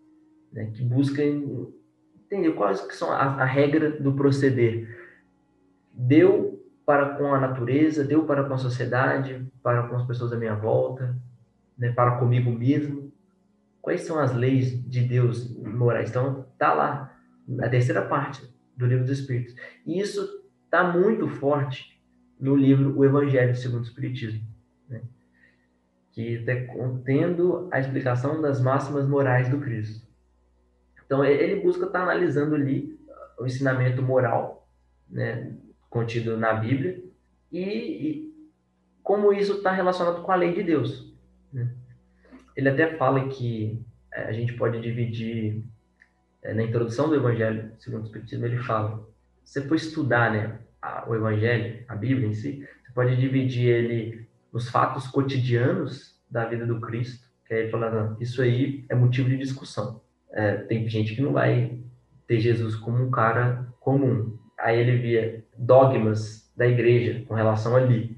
B: né, que busca entender quais que são a, a regra do proceder. Deu para com a natureza, deu para com a sociedade, para com as pessoas à minha volta, né, para comigo mesmo. Quais são as leis de Deus morais? Então, tá lá, a terceira parte do livro dos Espíritos. E isso está muito forte no livro O Evangelho segundo o Espiritismo? Que está contendo a explicação das máximas morais do Cristo. Então, ele busca estar tá analisando ali o ensinamento moral né, contido na Bíblia e, e como isso está relacionado com a lei de Deus. Né? Ele até fala que é, a gente pode dividir, é, na introdução do Evangelho segundo o Espiritismo, ele fala, você for estudar né, a, o Evangelho, a Bíblia em si, você pode dividir ele nos fatos cotidianos da vida do Cristo, que aí ele fala, isso aí é motivo de discussão. É, tem gente que não vai ter Jesus como um cara comum. Aí ele via dogmas da igreja com relação ali.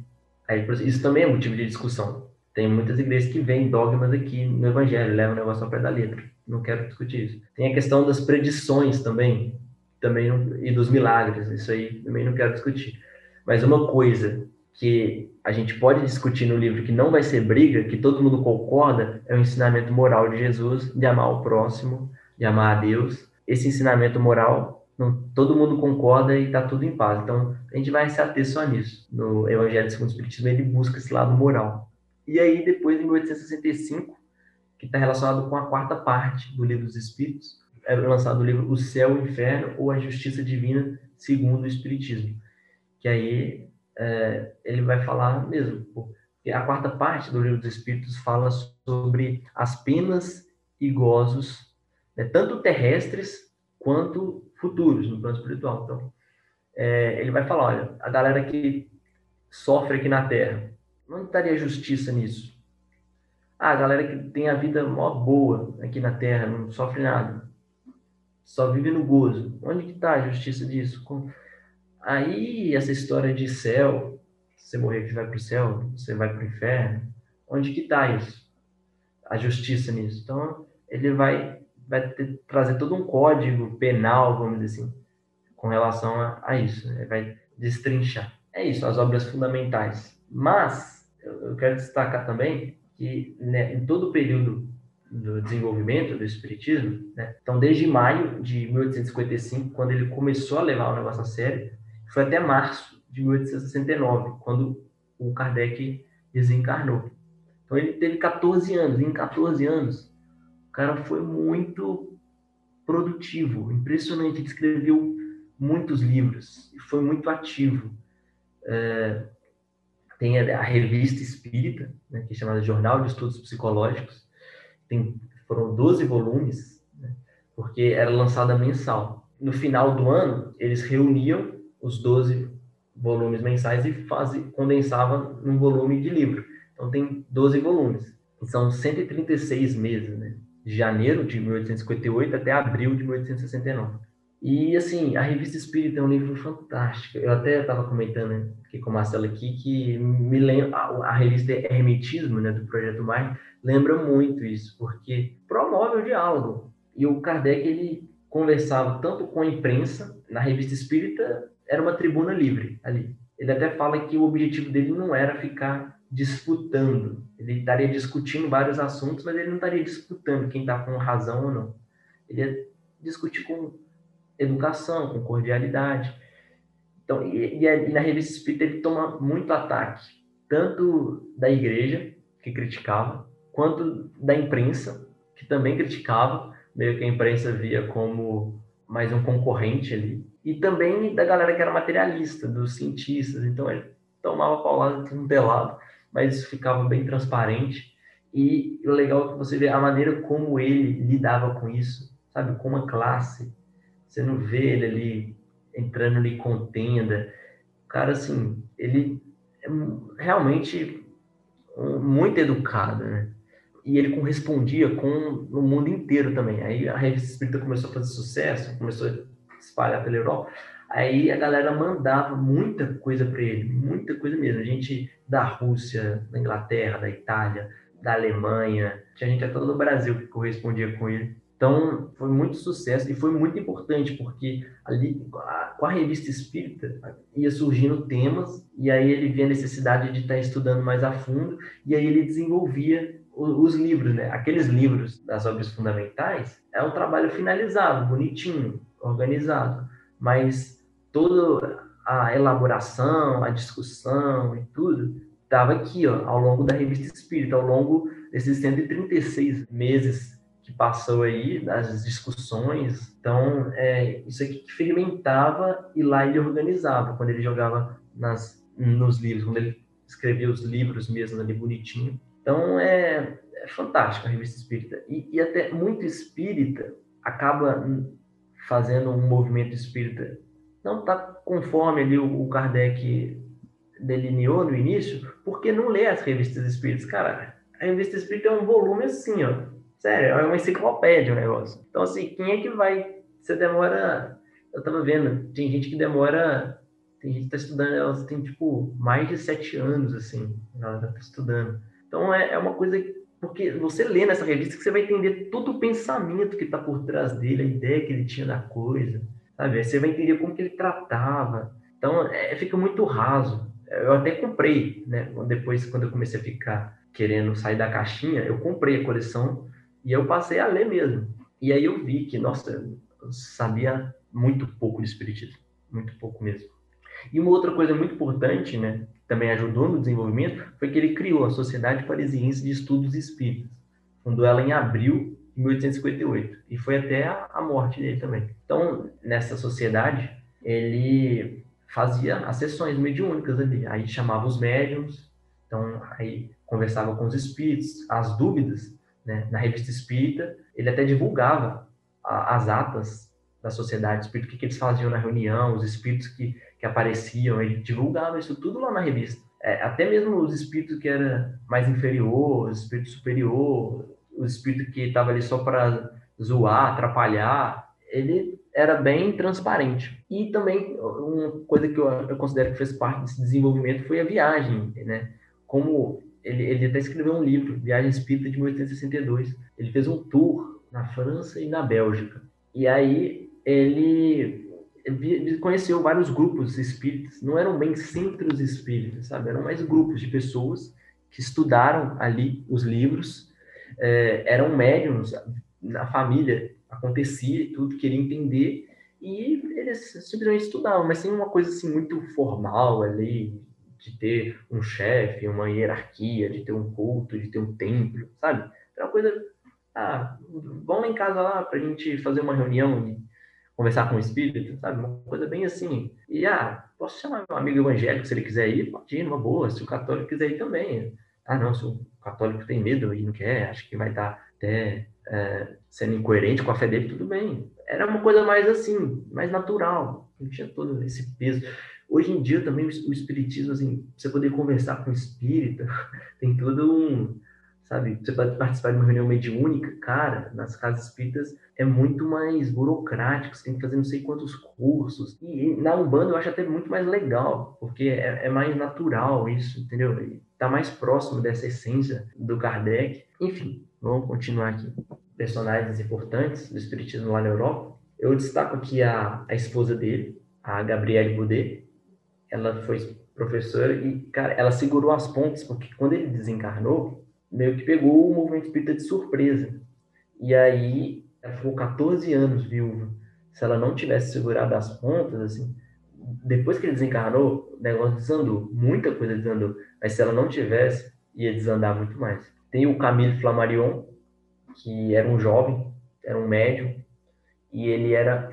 B: Aí, isso também é motivo de discussão. Tem muitas igrejas que veem dogmas aqui no Evangelho, levam o negócio ao pé da letra. Não quero discutir isso. Tem a questão das predições também, também não, e dos milagres. Isso aí também não quero discutir. Mas uma coisa que a gente pode discutir no livro que não vai ser briga, que todo mundo concorda, é o ensinamento moral de Jesus de amar o próximo, de amar a Deus. Esse ensinamento moral, não, todo mundo concorda e está tudo em paz. Então, a gente vai se ater só nisso. No Evangelho segundo o Espiritismo, ele busca esse lado moral. E aí, depois, em 1865, que está relacionado com a quarta parte do Livro dos Espíritos, é lançado o livro O Céu e o Inferno ou a Justiça Divina segundo o Espiritismo. Que aí é, ele vai falar mesmo, porque a quarta parte do Livro dos Espíritos fala sobre as penas e gozos, né, tanto terrestres quanto futuros no plano espiritual. Então, é, ele vai falar, olha, a galera que sofre aqui na Terra, não estaria justiça nisso? Ah, a galera que tem a vida mó boa aqui na Terra, não sofre nada, só vive no gozo. Onde que está a justiça disso? Aí, essa história de céu, você morrer, você vai para o céu, você vai para o inferno, onde que está isso? A justiça nisso. Então, ele vai, vai ter, trazer todo um código penal, vamos dizer assim, com relação a, a isso. Né? Vai destrinchar. É isso, as obras fundamentais. Mas, eu quero destacar também que né, em todo o período do desenvolvimento do espiritismo, né, então desde maio de 1855, quando ele começou a levar o negócio a sério, foi até março de 1869, quando o Kardec desencarnou. Então ele teve 14 anos, e em 14 anos, cara foi muito produtivo, impressionante. Ele escreveu muitos livros, foi muito ativo. É, tem a, a, revista Espírita, né, que é chamada Jornal de Estudos Psicológicos. Tem, foram 12 volumes, né, porque era lançada mensal. No final do ano, eles reuniam os 12 volumes mensais e condensava num volume de livro. Então tem 12 volumes. São 136 meses, né? De janeiro de 1858 até abril de 1869. E, assim, a Revista Espírita é um livro fantástico. Eu até estava comentando né, aqui com o Marcelo aqui que me lembra, a, a revista Hermetismo, né, do Projeto Mai, lembra muito isso, porque promove o diálogo. E o Kardec, ele conversava tanto com a imprensa, na Revista Espírita era uma tribuna livre ali. Ele até fala que o objetivo dele não era ficar disputando. Ele estaria discutindo vários assuntos, mas ele não estaria disputando quem está com razão ou não. Ele ia discutir com educação, com cordialidade. Então, e, e, na revista Espírita ele toma muito ataque, tanto da igreja, que criticava, quanto da imprensa, que também criticava, meio que a imprensa via como mais um concorrente ali, e também da galera que era materialista, dos cientistas. Então ele tomava paulada de um lado, mas ficava bem transparente. E o legal é que você vê a maneira como ele lidava com isso, sabe? Com uma classe você não vê ele ali entrando ali contenda. O cara, assim, ele é realmente muito educado, né? E ele correspondia com o mundo inteiro também. Aí a revista espírita começou a fazer sucesso, começou espalhar pela Europa. Aí a galera mandava muita coisa para ele, muita coisa mesmo. A gente da Rússia, da Inglaterra, da Itália, da Alemanha, tinha gente até do Brasil que correspondia com ele. Então, foi muito sucesso e foi muito importante, porque ali, com a revista espírita, ia surgindo temas, e aí ele via a necessidade de estar estudando mais a fundo, e aí ele desenvolvia os livros, né? Aqueles livros das obras fundamentais, é um trabalho finalizado, bonitinho, organizado, mas toda a elaboração, a discussão e tudo, estava aqui, ó, ao longo da revista espírita, ao longo desses 136 meses que passou aí, das discussões. Então, é, isso aqui que fermentava e lá ele organizava, quando ele jogava nas, nos livros, quando ele escrevia os livros mesmo ali bonitinho. Então, é, é fantástico a revista espírita. E, e até muito espírita acaba fazendo um movimento espírita. Não está conforme ali o, o Kardec delineou no início, porque não lê as revistas espíritas. Cara, a revista espírita é um volume assim, ó, Sério, é uma enciclopédia o negócio. Então, assim, quem é que vai. Você demora. Eu tava vendo, tem gente que demora. Tem gente que tá estudando, elas tem, tipo, mais de sete anos, assim. Ela tá estudando. Então, é, é uma coisa. Porque você lê nessa revista que você vai entender todo o pensamento que tá por trás dele, a ideia que ele tinha da coisa. Sabe? Você vai entender como que ele tratava. Então, é, fica muito raso. Eu até comprei, né? Depois, quando eu comecei a ficar querendo sair da caixinha, eu comprei a coleção e eu passei a ler mesmo. E aí eu vi que, nossa, eu sabia muito pouco de espiritismo, muito pouco mesmo. E uma outra coisa muito importante, né, também ajudou no desenvolvimento, foi que ele criou a Sociedade Parisiense de Estudos Espíritas. Fundou ela em abril de 1858 e foi até a, a morte dele também. Então, nessa sociedade, ele fazia as sessões mediúnicas ali, aí chamava os médiums, então aí conversava com os espíritos, as dúvidas né, na revista Espírita, ele até divulgava a, as atas da sociedade espírita, o que, que, eles faziam na reunião, os espíritos que, que apareciam, ele divulgava isso tudo lá na revista. É, até mesmo os espíritos que era mais inferior, os espíritos superior, os espíritos que estavam ali só para zoar, atrapalhar, ele era bem transparente. E também uma coisa que eu, eu considero que fez parte desse desenvolvimento foi a viagem, né? Como ele, ele até escreveu um livro, Viagem Espírita, de 1862. Ele fez um tour na França e na Bélgica. E aí ele conheceu vários grupos espíritas, não eram bem centros espíritas, sabe? Eram mais grupos de pessoas que estudaram ali os livros, é, eram médiums, na família acontecia tudo, queria entender, e eles simplesmente estudavam, mas sem uma coisa assim muito formal ali, de ter um chefe, uma hierarquia, de ter um culto, de ter um templo, sabe? É uma coisa ah, vão lá em casa lá pra gente fazer uma reunião conversar com o espírito, sabe? Uma coisa bem assim. E, ah, posso chamar meu amigo evangélico se ele quiser ir? Pode ir, numa boa. Se o católico quiser ir também. Ah, não, se o católico tem medo e não quer, acho que vai estar até é, sendo incoerente com a fé dele, tudo bem. Era uma coisa mais assim, mais natural. Não tinha todo esse peso. Hoje em dia também o espiritismo, assim, você poder conversar com o espírita, *laughs* tem todo um, sabe? Você pode participar de uma reunião mediúnica, cara, nas casas espíritas é muito mais burocrático, você tem que fazer não sei quantos cursos. E na Umbanda eu acho até muito mais legal, porque é, é mais natural isso, entendeu? Está mais próximo dessa essência do Kardec. Enfim, vamos continuar aqui. Personagens importantes do espiritismo lá na Europa. Eu destaco aqui a, a esposa dele, a Gabrielle Boudet, ela foi professora e, cara, ela segurou as pontas, porque quando ele desencarnou, meio que pegou o movimento espírita de surpresa. E aí, ela ficou 14 anos viúva. Se ela não tivesse segurado as pontas, assim, depois que ele desencarnou, o negócio desandou. Muita coisa desandou. Mas se ela não tivesse, ia desandar muito mais. Tem o Camille Flammarion, que era um jovem, era um médium, e ele era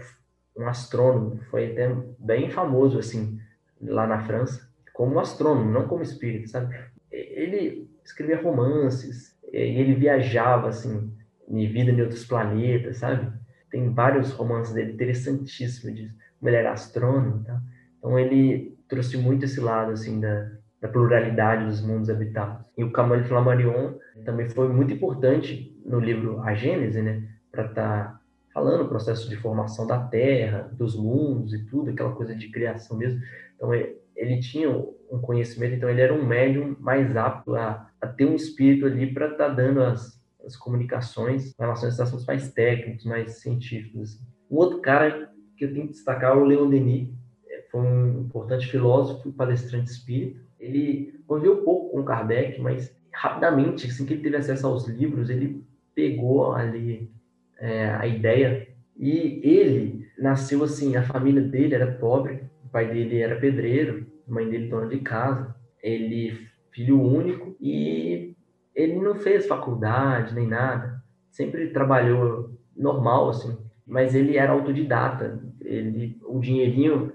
B: um astrônomo. Foi até bem famoso, assim, lá na França, como astrônomo, não como espírito, sabe? Ele escrevia romances, ele viajava, assim, em vida em outros planetas, sabe? Tem vários romances dele interessantíssimos, de ele era astrônomo, tá? Então ele trouxe muito esse lado, assim, da, da pluralidade dos mundos habitados. E o Camille Flammarion também foi muito importante no livro A Gênese, né? Para estar tá falando o processo de formação da Terra, dos mundos e tudo, aquela coisa de criação mesmo. Então, ele tinha um conhecimento, então ele era um médium mais apto a, a ter um espírito ali para estar tá dando as, as comunicações em relação a esses assuntos mais técnicos, mais científicos. Assim. Um outro cara que eu tenho que destacar é o Leon Denis, é, foi um importante filósofo e palestrante espírita. Ele conviveu pouco com Kardec, mas rapidamente, assim que ele teve acesso aos livros, ele pegou ali é, a ideia e ele nasceu assim, a família dele era pobre, pai dele era pedreiro, a mãe dele dona de casa, ele filho único e ele não fez faculdade nem nada, sempre trabalhou normal assim, mas ele era autodidata, ele o dinheirinho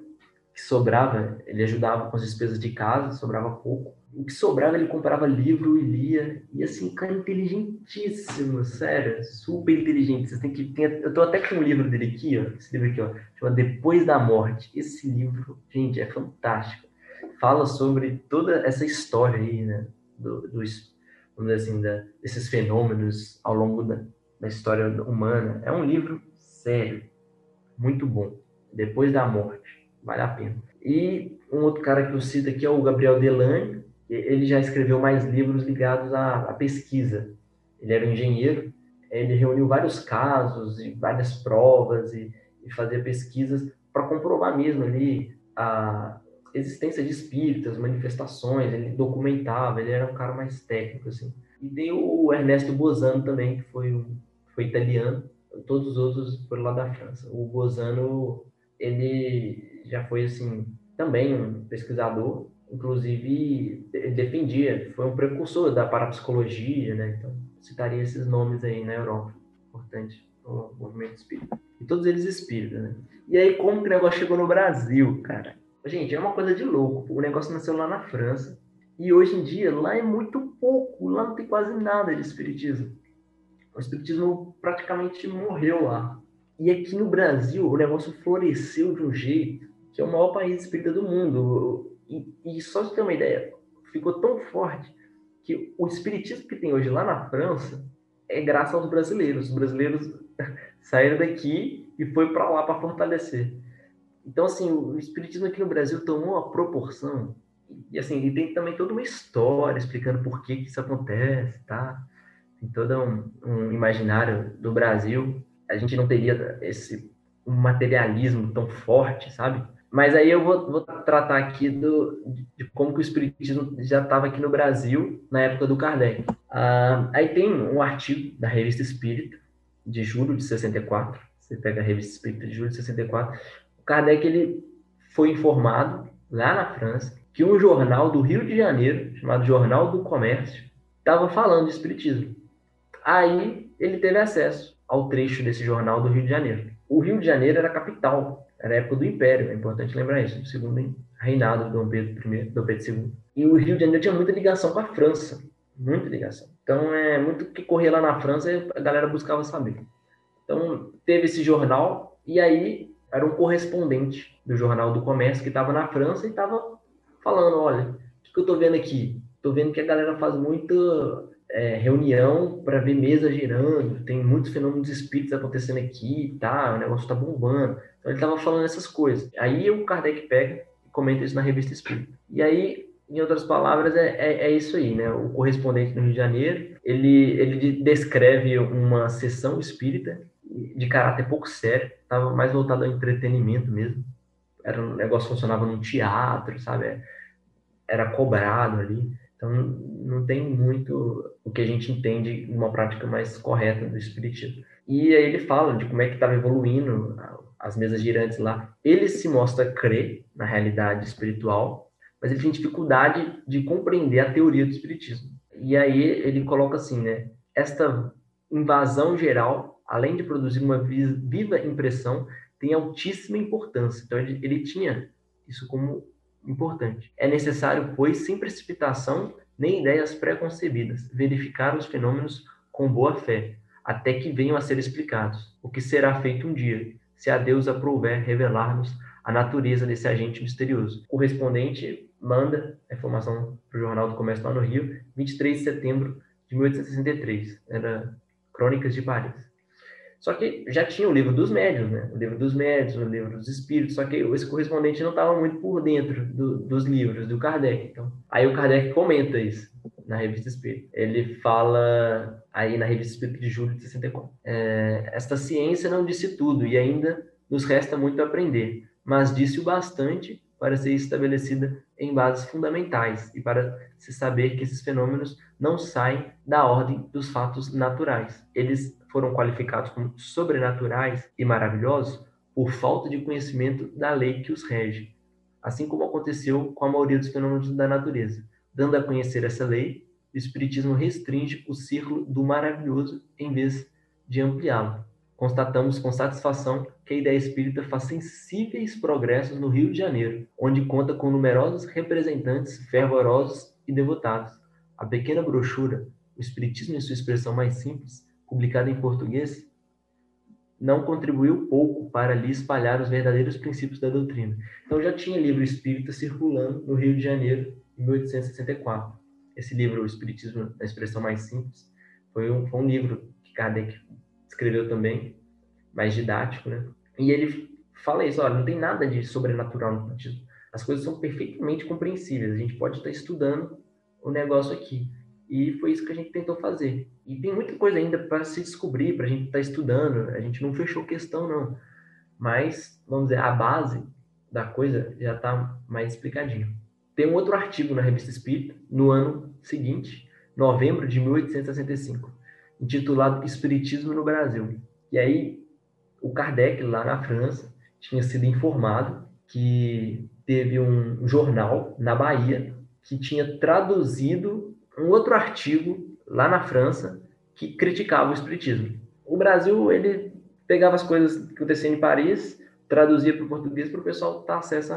B: que sobrava, ele ajudava com as despesas de casa, sobrava pouco o que sobrava ele comprava livro e lia. E assim, cara, inteligentíssimo, sério, super inteligente. Você tem que. Tem, eu tô até com um livro dele aqui, ó. Esse livro aqui, ó. Chama Depois da Morte. Esse livro, gente, é fantástico. Fala sobre toda essa história aí, né? Do, dos, vamos dizer assim, da, desses fenômenos ao longo da, da história humana. É um livro sério, muito bom. Depois da Morte. Vale a pena. E um outro cara que eu cito aqui é o Gabriel Delane, ele já escreveu mais livros ligados à, à pesquisa. Ele era um engenheiro, ele reuniu vários casos e várias provas e, e fazia pesquisas para comprovar mesmo ali a existência de espíritas, manifestações, ele documentava, ele era um cara mais técnico, assim. E tem o Ernesto Bozano também, que foi, um, foi italiano, todos os outros foram lá da França. O Bozano, ele já foi, assim, também um pesquisador, inclusive defendia, foi um precursor da parapsicologia, né? Então, citaria esses nomes aí na Europa, importante o movimento espírita. E todos eles espíritas, né? E aí, como que o negócio chegou no Brasil, cara? Gente, é uma coisa de louco. O negócio nasceu lá na França. E hoje em dia, lá é muito pouco. Lá não tem quase nada de espiritismo. O espiritismo praticamente morreu lá. E aqui no Brasil, o negócio floresceu de um jeito que é o maior país espírita do mundo. E, e só de ter uma ideia, ficou tão forte que o espiritismo que tem hoje lá na França é graças aos brasileiros. Os brasileiros *laughs* saíram daqui e foi para lá para fortalecer. Então, assim, o espiritismo aqui no Brasil tomou uma proporção e assim, tem também toda uma história explicando por que, que isso acontece, tá? Tem todo um, um, imaginário do Brasil. A gente não teria esse um materialismo tão forte, sabe? Mas aí eu vou, vou tratar aqui do, de como que o Espiritismo já estava aqui no Brasil na época do Kardec. Ah, aí tem um artigo da Revista Espírita, de julho de 64. Você pega a Revista Espírita de julho de 64. Kardec ele foi informado, lá na França, que um jornal do Rio de Janeiro, chamado Jornal do Comércio, estava falando de Espiritismo. Aí ele teve acesso ao trecho desse jornal do Rio de Janeiro. O Rio de Janeiro era a capital, era a época do Império, é importante lembrar isso, do segundo reinado de Dom Pedro I, Dom Pedro II. E o Rio de Janeiro tinha muita ligação com a França, muita ligação. Então, é muito que corria lá na França e a galera buscava saber. Então, teve esse jornal e aí era um correspondente do Jornal do Comércio que estava na França e estava falando, olha, o que eu estou vendo aqui? Estou vendo que a galera faz muita é, reunião para ver mesa girando, tem muitos fenômenos espíritos acontecendo aqui, tá? O negócio está bombando. Então ele estava falando essas coisas. Aí o Kardec pega e comenta isso na revista Espírita. E aí, em outras palavras, é, é, é, isso aí, né? O correspondente no Rio de Janeiro, ele, ele descreve uma sessão espírita de caráter pouco sério, estava mais voltado ao entretenimento mesmo. Era um negócio funcionava num teatro, sabe? Era cobrado ali. Então, não tem muito o que a gente entende de uma prática mais correta do espiritismo. E aí ele fala de como é que estava evoluindo as mesas girantes lá. Ele se mostra crer na realidade espiritual, mas ele tem dificuldade de compreender a teoria do espiritismo. E aí ele coloca assim, né? Esta invasão geral, além de produzir uma viva impressão, tem altíssima importância. Então ele, ele tinha isso como importante. É necessário, pois, sem precipitação nem ideias preconcebidas, verificar os fenômenos com boa fé, até que venham a ser explicados, o que será feito um dia, se a Deus aprouver revelar-nos a natureza desse agente misterioso. O correspondente manda a informação para o Jornal do Comércio lá no Rio, 23 de setembro de 1863, era Crônicas de Paris. Só que já tinha o livro dos médios, né? O livro dos médios, o livro dos espíritos, só que esse correspondente não estava muito por dentro do, dos livros do Kardec. Então, aí o Kardec comenta isso na Revista Espírita. Ele fala aí na Revista Espírita de julho de 64. É, Esta ciência não disse tudo e ainda nos resta muito a aprender, mas disse o bastante para ser estabelecida em bases fundamentais e para se saber que esses fenômenos não saem da ordem dos fatos naturais. Eles foram qualificados como sobrenaturais e maravilhosos por falta de conhecimento da lei que os rege, assim como aconteceu com a maioria dos fenômenos da natureza. Dando a conhecer essa lei, o Espiritismo restringe o círculo do maravilhoso em vez de ampliá-lo. Constatamos com satisfação que a ideia espírita faz sensíveis progressos no Rio de Janeiro, onde conta com numerosos representantes fervorosos e devotados. A pequena brochura, O Espiritismo em sua expressão mais simples, publicada em português, não contribuiu pouco para lhe espalhar os verdadeiros princípios da doutrina. Então já tinha livro espírita circulando no Rio de Janeiro em 1864. Esse livro, O Espiritismo na Expressão Mais Simples, foi um, foi um livro que Kardec escreveu também, mais didático, né? E ele fala isso, olha, não tem nada de sobrenatural no espiritismo. As coisas são perfeitamente compreensíveis. A gente pode estar estudando o negócio aqui. E foi isso que a gente tentou fazer. E tem muita coisa ainda para se descobrir, para a gente estar tá estudando. A gente não fechou questão, não. Mas, vamos dizer, a base da coisa já está mais explicadinho. Tem um outro artigo na Revista Espírita, no ano seguinte, novembro de 1865, intitulado Espiritismo no Brasil. E aí, o Kardec, lá na França, tinha sido informado que teve um jornal na Bahia que tinha traduzido um outro artigo lá na França que criticava o espiritismo. O Brasil, ele pegava as coisas que aconteciam em Paris, traduzia para o português para o pessoal ter acesso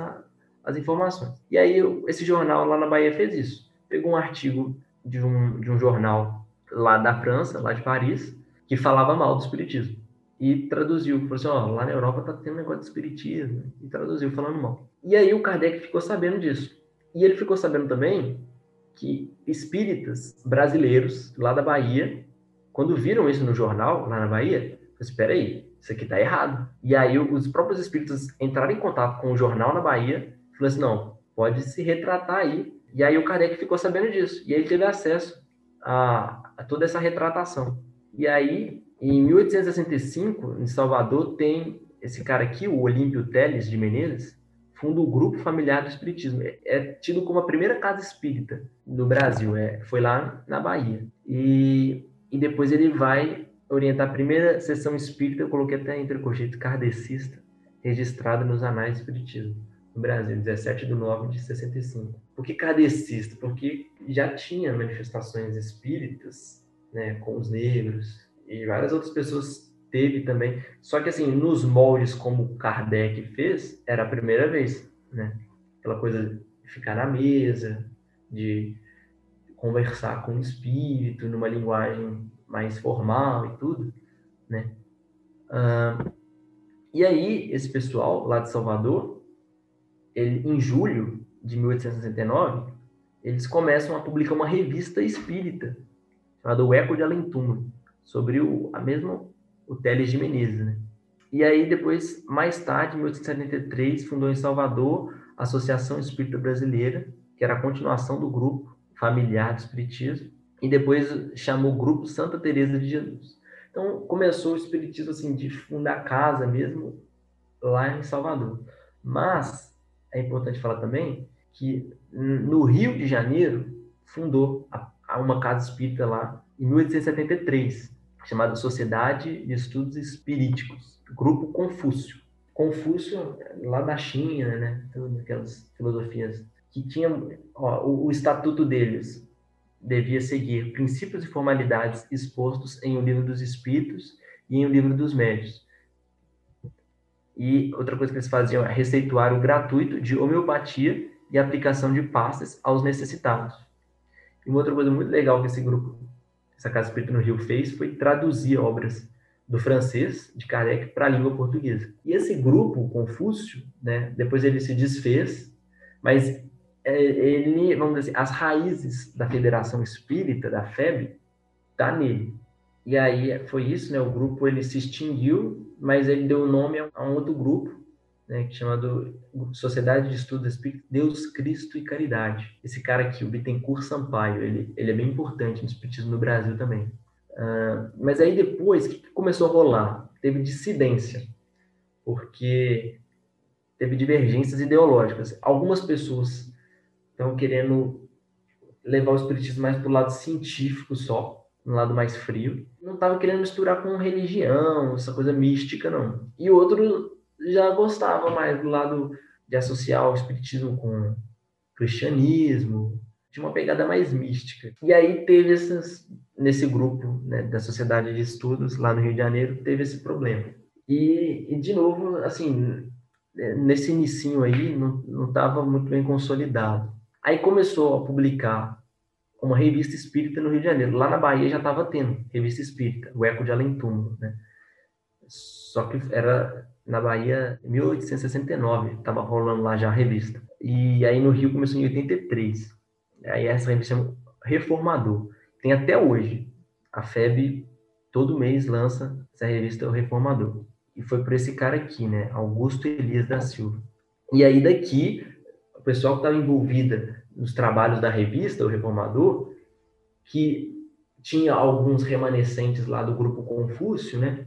B: às informações. E aí, esse jornal lá na Bahia fez isso. Pegou um artigo de um, de um jornal lá da França, lá de Paris, que falava mal do espiritismo. E traduziu, falou assim, ó, lá na Europa tá tendo negócio de espiritismo. E traduziu falando mal. E aí o Kardec ficou sabendo disso. E ele ficou sabendo também que espíritas brasileiros lá da Bahia, quando viram isso no jornal, lá na Bahia, espera assim, aí, isso aqui tá errado. E aí os próprios espíritas entraram em contato com o jornal na Bahia, falaram assim, não, pode se retratar aí. E aí o Kardec ficou sabendo disso, e ele teve acesso a, a toda essa retratação. E aí, em 1865, em Salvador, tem esse cara aqui, o Olímpio Teles de Menezes, funda o Grupo Familiar do Espiritismo. É, é tido como a primeira casa espírita do Brasil, é, foi lá na Bahia. E, e depois ele vai orientar a primeira sessão espírita, eu coloquei até entre colchetes, kardecista, registrada nos Anais do Espiritismo, no Brasil, 17 de 9 de 65. Por que kardecista? Porque já tinha manifestações espíritas né, com os negros, e várias outras pessoas teve também. Só que assim, nos moldes como Kardec fez, era a primeira vez, né? Aquela coisa de ficar na mesa, de conversar com o espírito numa linguagem mais formal e tudo, né? E aí, esse pessoal lá de Salvador, ele, em julho de 1869, eles começam a publicar uma revista espírita chamada O Eco de Além Túmulo, sobre o, a mesma o Teles de Menezes, né? E aí depois, mais tarde, em 1873, fundou em Salvador a Associação Espírita Brasileira, que era a continuação do grupo familiar do Espiritismo, e depois chamou o Grupo Santa Teresa de Jesus. Então começou o Espiritismo assim de fundar casa mesmo lá em Salvador. Mas é importante falar também que no Rio de Janeiro fundou uma casa espírita lá em 1873 chamada Sociedade de Estudos Espiríticos, Grupo Confúcio. Confúcio, lá da China, né? Aquelas filosofias que tinham ó, o, o, estatuto deles devia seguir princípios e formalidades expostos em O Livro dos Espíritos e em O Livro dos Médios. E outra coisa que eles faziam é receituar o gratuito de homeopatia e aplicação de pastas aos necessitados. E uma outra coisa muito legal que esse grupo essa Casa Espírita no Rio fez foi traduzir obras do francês de Kardec para a língua portuguesa. E esse grupo, Confúcio, né, depois ele se desfez, mas é, ele, vamos dizer assim, as raízes da Federação Espírita, da FEB, tá nele. E aí foi isso, né? O grupo ele se extinguiu, mas ele deu nome a um outro grupo né, chamado Sociedade de Estudos Espírita, Deus, Cristo e Caridade. Esse cara aqui, o Bittencourt Sampaio, ele, ele é bem importante no espiritismo no Brasil também. Uh, mas aí depois, o que começou a rolar? Teve dissidência, porque teve divergências ideológicas. Algumas pessoas estão querendo levar o espiritismo mais para o lado científico só, no lado mais frio. Não estava querendo misturar com religião, essa coisa mística, não. E outro já gostava mais do lado de associar o espiritismo com cristianismo, de uma pegada mais mística. E aí teve esses, nesse grupo né, da Sociedade de Estudos, lá no Rio de Janeiro, teve esse problema. E, e de novo, assim, nesse inicinho aí, não estava muito bem consolidado. Aí começou a publicar uma revista espírita no Rio de Janeiro. Lá na Bahia já estava tendo revista espírita, o Eco de Além Túmulo, né? Só que era na Bahia em 1869, estava rolando lá já a revista. E aí no Rio começou em 83. Aí essa revista chama Reformador. Tem até hoje. A FEB todo mês lança essa revista O Reformador. E foi por esse cara aqui, né? Augusto Elias da Silva. E aí daqui, o pessoal que estava envolvido nos trabalhos da revista O Reformador, que tinha alguns remanescentes lá do grupo Confúcio, né?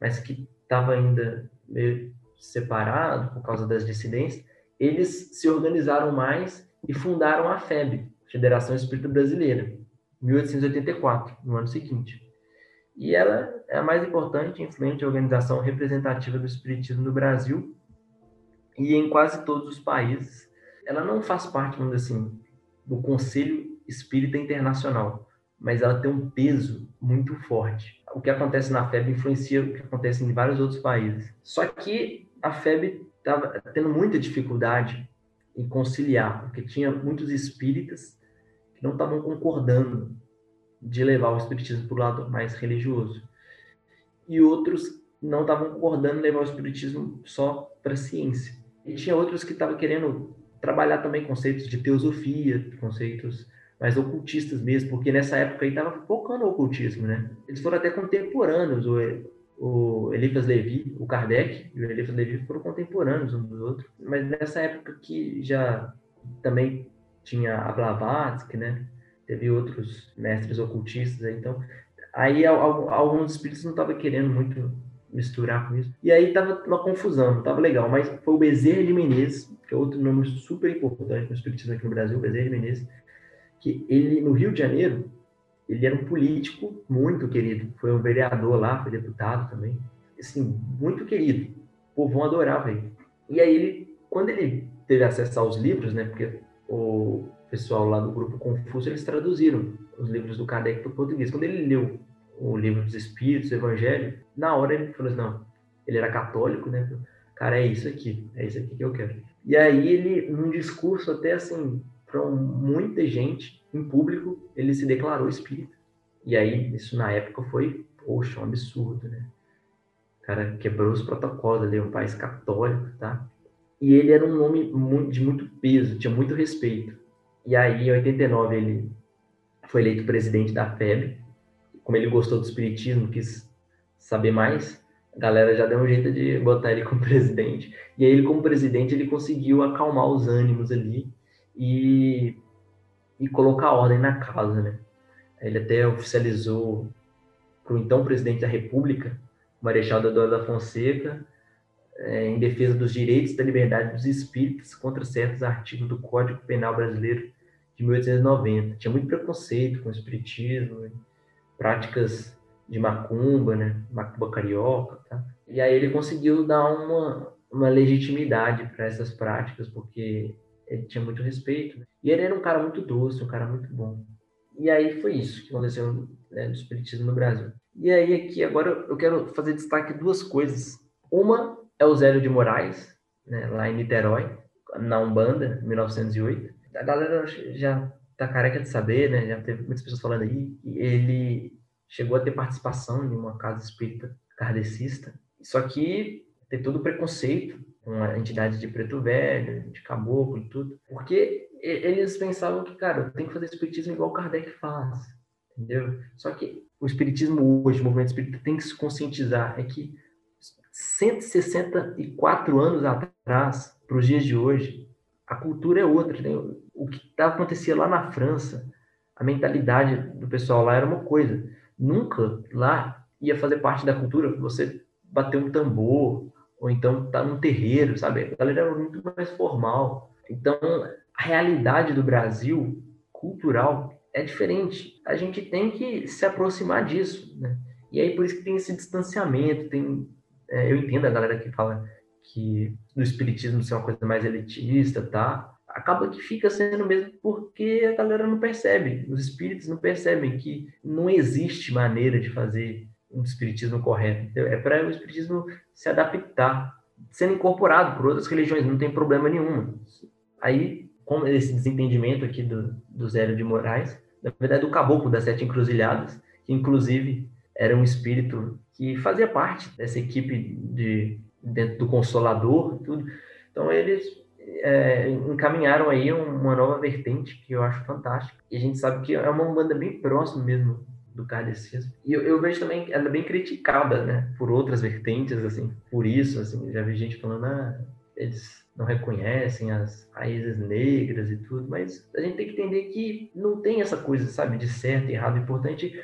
B: Mas que estava ainda meio separado por causa das dissidências, eles se organizaram mais e fundaram a FEB, Federação Espírita Brasileira, em 1884, no ano seguinte. E ela é a mais importante e influente organização representativa do espiritismo no Brasil e em quase todos os países. Ela não faz parte, vamos dizer assim, do Conselho Espírita Internacional, mas ela tem um peso muito forte. O que acontece na FEB influencia o que acontece em vários outros países. Só que a FEB estava tendo muita dificuldade em conciliar, porque tinha muitos espíritas que não estavam concordando de levar o espiritismo para o lado mais religioso. E outros não estavam concordando levar o espiritismo só para a ciência. E tinha outros que estavam querendo trabalhar também conceitos de teosofia, conceitos mais ocultistas mesmo, porque nessa época aí estava focando o ocultismo, né? Eles foram até contemporâneos, o, o Eliphas Levi, o Kardec e o Eliphas Levi foram contemporâneos um dos outros, mas nessa época que já também tinha a Blavatsky, né? Teve outros mestres ocultistas, aí, então aí alguns espíritos não estavam querendo muito misturar com isso. E aí tava uma confusão, tava legal, mas foi o Bezerra de Menezes, que é outro nome super importante no espiritismo aqui no Brasil, Bezerra de Menezes, que ele, no Rio de Janeiro, ele era um político muito querido. Foi um vereador lá, foi deputado também. Assim, muito querido. O povo adorava ele. E aí ele, quando ele teve acesso aos livros, né, porque o pessoal lá do grupo Confúcio, eles traduziram os livros do Kardec para o português. Quando ele leu o livro dos Espíritos, o Evangelho, na hora ele falou assim, não, ele era católico, né? Cara, é isso aqui, é isso aqui que eu quero. E aí ele, num discurso até assim, para muita gente, em público, ele se declarou espírita. E aí, isso na época foi, poxa, um absurdo, né? O cara quebrou os protocolos ali, um país católico, tá? E ele era um homem de muito peso, tinha muito respeito. E aí, em 89, ele foi eleito presidente da FEB. Como ele gostou do espiritismo, quis saber mais, a galera já deu um jeito de botar ele como *laughs* presidente. E aí, ele, como presidente, ele conseguiu acalmar os ânimos ali e, e colocar ordem na casa, né? Ele até oficializou para o então presidente da República, Marechal Deodoro da Fonseca, é, em defesa dos direitos da liberdade dos espíritos contra certos artigos do Código Penal Brasileiro de 1890. Tinha muito preconceito com o espiritismo, práticas de macumba, né? Macumba carioca, tá? E aí ele conseguiu dar uma, uma legitimidade para essas práticas, porque ele tinha muito respeito. Né? E ele era um cara muito doce, um cara muito bom. E aí foi isso que aconteceu né, no espiritismo no Brasil. E aí aqui agora eu quero fazer destaque duas coisas. Uma é o Zélio de Moraes, né, lá em Niterói, na Umbanda, 1908. A galera já tá careca de saber, né? Já teve muitas pessoas falando aí. Ele chegou a ter participação em uma casa espírita kardecista. Só que tem todo o preconceito com a entidade de preto velho, de caboclo e tudo. Porque eles pensavam que, cara, tem que fazer espiritismo igual Kardec faz, entendeu? Só que o espiritismo hoje, o movimento espírita tem que se conscientizar é que 164 anos atrás, para os dias de hoje, a cultura é outra. Né? O que tá, acontecia lá na França, a mentalidade do pessoal lá era uma coisa. Nunca lá ia fazer parte da cultura você bater um tambor, ou então tá num terreiro, sabe? A galera era muito mais formal. Então, a realidade do Brasil cultural é diferente. A gente tem que se aproximar disso, né? E aí por isso que tem esse distanciamento, tem é, eu entendo a galera que fala que no espiritismo ser uma coisa mais elitista, tá? Acaba que fica sendo mesmo porque a galera não percebe, os espíritos não percebem que não existe maneira de fazer um espiritismo correto. É para o espiritismo se adaptar, sendo incorporado por outras religiões, não tem problema nenhum. Aí com esse desentendimento aqui do, do Zélio de Moraes, na verdade do caboclo das sete encruzilhadas, que inclusive era um espírito que fazia parte dessa equipe de dentro do Consolador tudo. Então eles é, encaminharam aí uma nova vertente que eu acho fantástica. E a gente sabe que é uma banda bem próxima mesmo do kardecismo. E eu, eu, vejo também ela é bem criticada, né, por outras vertentes, assim, por isso, assim, já vi gente falando, ah, eles não reconhecem as raízes negras e tudo, mas a gente tem que entender que não tem essa coisa, sabe, de certo e errado. O importante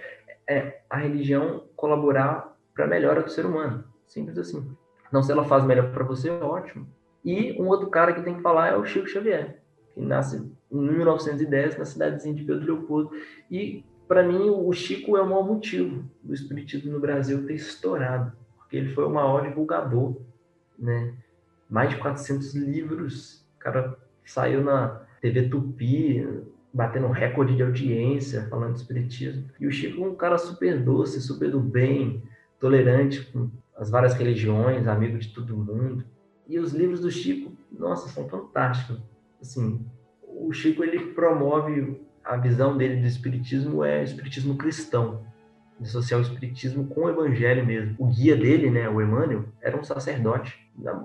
B: é a religião colaborar para a melhora do ser humano. Simples assim. Não se ela faz melhor para você, ótimo. E um outro cara que tem que falar é o Chico Xavier, que nasce em 1910 na cidadezinha de Pedro Leopoldo. E, para mim, o Chico é o maior motivo do espiritismo no Brasil ter estourado, porque ele foi o maior divulgador, né? mais de 400 livros. O cara saiu na TV Tupi, batendo recorde de audiência, falando de espiritismo. E o Chico é um cara super doce, super do bem, tolerante com as várias religiões, amigo de todo mundo. E os livros do Chico, nossa, são fantásticos. Assim, o Chico ele promove a visão dele do espiritismo é espiritismo cristão, associar o espiritismo com o evangelho mesmo. O guia dele, né, o Emmanuel, era um sacerdote,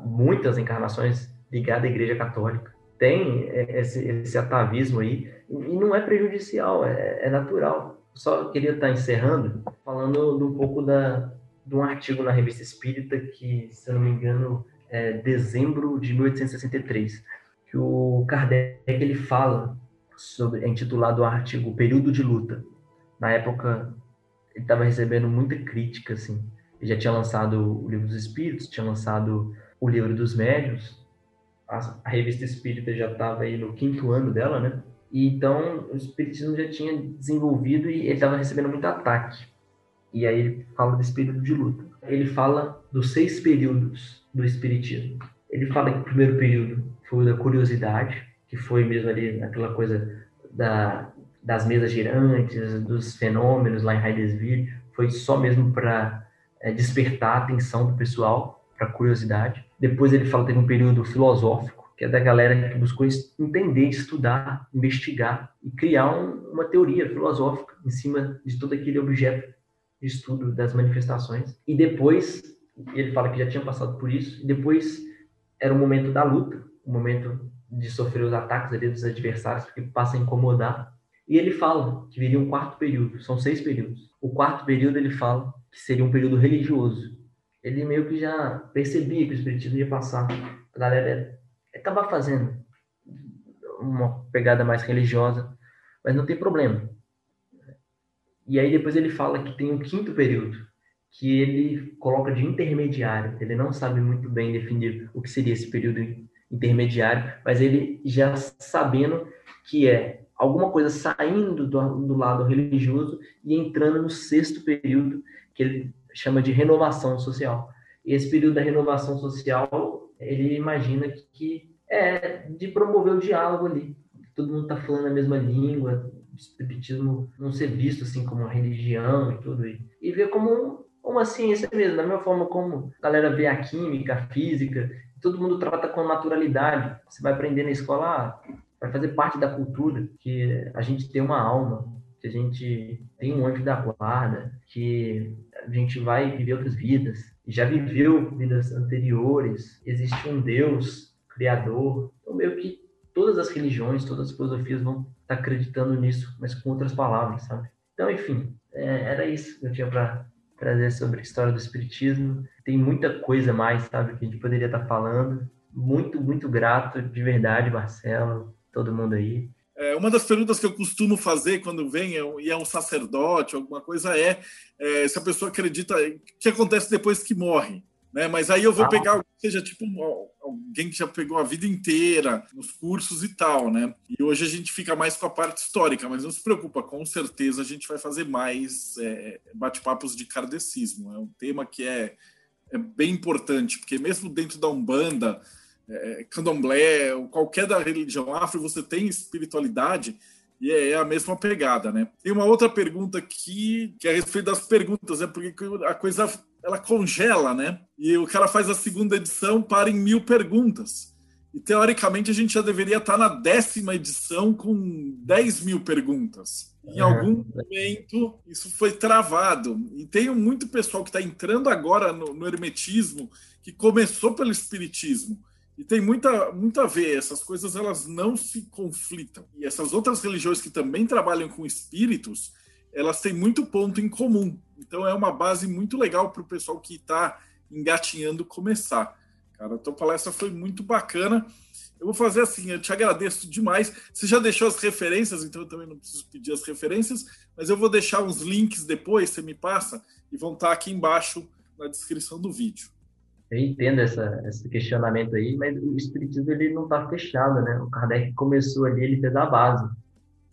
B: muitas encarnações ligado à Igreja Católica. Tem esse, esse atavismo aí, e não é prejudicial, é, é natural. Só queria estar encerrando falando um pouco da, de um artigo na Revista Espírita que, se eu não me engano, é dezembro de 1863, que o Kardec ele fala sobre, é intitulado o artigo Período de Luta. Na época, ele estava recebendo muita crítica, assim. Ele já tinha lançado o Livro dos Espíritos, tinha lançado o Livro dos Médios, a, Revista Espírita já estava aí no quinto ano dela, né? E então o Espiritismo já tinha desenvolvido e ele estava recebendo muito ataque. E aí ele fala desse período de luta. Ele fala dos seis períodos do Espiritismo. Ele fala que o primeiro período foi o da curiosidade, que foi mesmo ali aquela coisa da, das mesas girantes, dos fenômenos lá em Heidesville, foi só mesmo para é, despertar a atenção do pessoal, para curiosidade. Depois ele fala teve um período filosófico, que é da galera que buscou entender, estudar, investigar e criar um, uma teoria filosófica em cima de todo aquele objeto de estudo das manifestações. E depois, ele fala que já tinha passado por isso, e depois era o momento da luta, o momento de sofrer os ataques ali dos adversários, porque passa a incomodar. E ele fala que viria um quarto período, são seis períodos. O quarto período ele fala que seria um período religioso. Ele meio que já percebia que o espiritismo ia passar. A galera estava fazendo uma pegada mais religiosa, mas não tem problema. E aí depois ele fala que tem um quinto período, que ele coloca de intermediário. Ele não sabe muito bem definir o que seria esse período intermediário, mas ele já sabendo que é alguma coisa saindo do, do lado religioso e entrando no sexto período, que ele chama de renovação social. E esse período da renovação social, ele imagina que, é de promover o diálogo ali. Todo mundo está falando a mesma língua, o espiritismo não ser visto assim como uma religião e tudo isso. E ver como uma ciência mesmo, da mesma forma como a galera vê a química, a física, todo mundo trata com naturalidade. Você vai aprender na escola, ah, vai fazer parte da cultura, que a gente tem uma alma, que a gente tem um anjo da guarda, que a gente vai viver outras vidas, já viveu vidas anteriores, existe um Deus criador. Então, meio que todas as religiões, todas as filosofias vão estar acreditando nisso, mas com outras palavras, sabe? Então, enfim, é, era isso que eu tinha para trazer sobre a história do Espiritismo. Tem muita coisa mais, sabe, que a gente poderia estar falando. Muito, muito grato, de verdade, Marcelo, todo mundo aí.
A: É, uma das perguntas que eu costumo fazer quando vem e é um sacerdote, alguma coisa, é, é se a pessoa acredita o que acontece depois que morre. Né? Mas aí eu vou ah. pegar alguém que seja tipo alguém que já pegou a vida inteira nos cursos e tal, né? E hoje a gente fica mais com a parte histórica, mas não se preocupa, com certeza a gente vai fazer mais é, bate-papos de kardecismo. É um tema que é, é bem importante, porque mesmo dentro da Umbanda, é, candomblé, qualquer da religião afro, você tem espiritualidade e é, é a mesma pegada, né? Tem uma outra pergunta aqui, que é a respeito das perguntas, né? Porque a coisa ela congela, né? E o cara faz a segunda edição para em mil perguntas. E teoricamente a gente já deveria estar na décima edição com 10 mil perguntas. Em algum momento isso foi travado. E tem muito pessoal que está entrando agora no, no, hermetismo que começou pelo espiritismo. E tem muita, muito a ver, essas coisas elas não se conflitam. E essas outras religiões que também trabalham com espíritos, elas têm muito ponto em comum. Então é uma base muito legal para o pessoal que está engatinhando começar. Cara, a tua palestra foi muito bacana. Eu vou fazer assim, eu te agradeço demais. Você já deixou as referências, então eu também não preciso pedir as referências, mas eu vou deixar uns links depois, você me passa, e vão estar aqui embaixo na descrição do vídeo.
B: Eu entendo essa, esse questionamento aí, mas o espiritismo ele não está fechado, né? O Kardec começou ali, ele fez a base.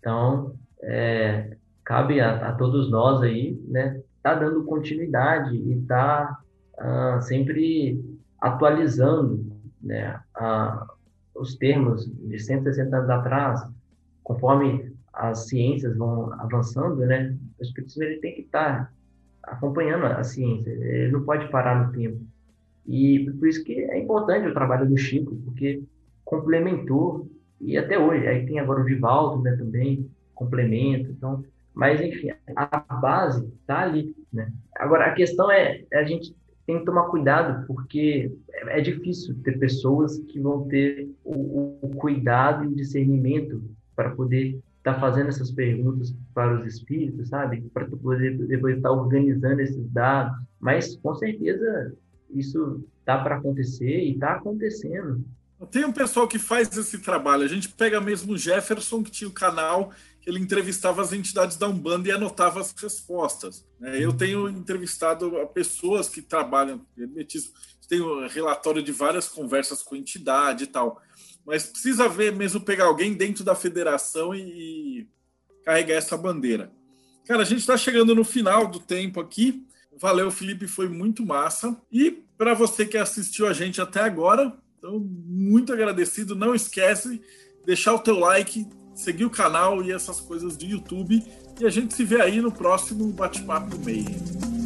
B: Então, é, cabe a, a, todos nós aí, né, tá dando continuidade e tá uh, sempre atualizando, né, uh, os termos de 160 anos atrás, conforme as ciências vão avançando, né, o espiritismo ele tem que estar tá acompanhando a ciência, ele não pode parar no tempo. E por isso que é importante o trabalho do Chico, porque complementou e até hoje, aí tem agora o Divaldo, né, também complementa, então mas, enfim, a base está ali. Né? Agora, a questão é, a gente tem que tomar cuidado, porque é, difícil ter pessoas que vão ter o, o cuidado e o discernimento para poder estar tá fazendo essas perguntas para os espíritos, sabe? Para poder depois estar tá organizando esses dados. Mas, com certeza, isso está para acontecer e está acontecendo.
A: Tem um pessoal que faz esse trabalho. A gente pega mesmo o Jefferson, que tinha o canal ele entrevistava as entidades da Umbanda e anotava as respostas. Né? Eu tenho entrevistado pessoas que trabalham com hermetismo, tenho relatório de várias conversas com entidade e tal, mas precisa ver mesmo pegar alguém dentro da federação e, e carregar essa bandeira. Cara, a gente está chegando no final do tempo aqui. Valeu, Felipe, foi muito massa. E para você que assistiu a gente até agora, então muito agradecido. Não esquece deixar o teu like, seguir o canal e essas coisas do YouTube. E a gente se vê aí no próximo Bate-Papo Meio.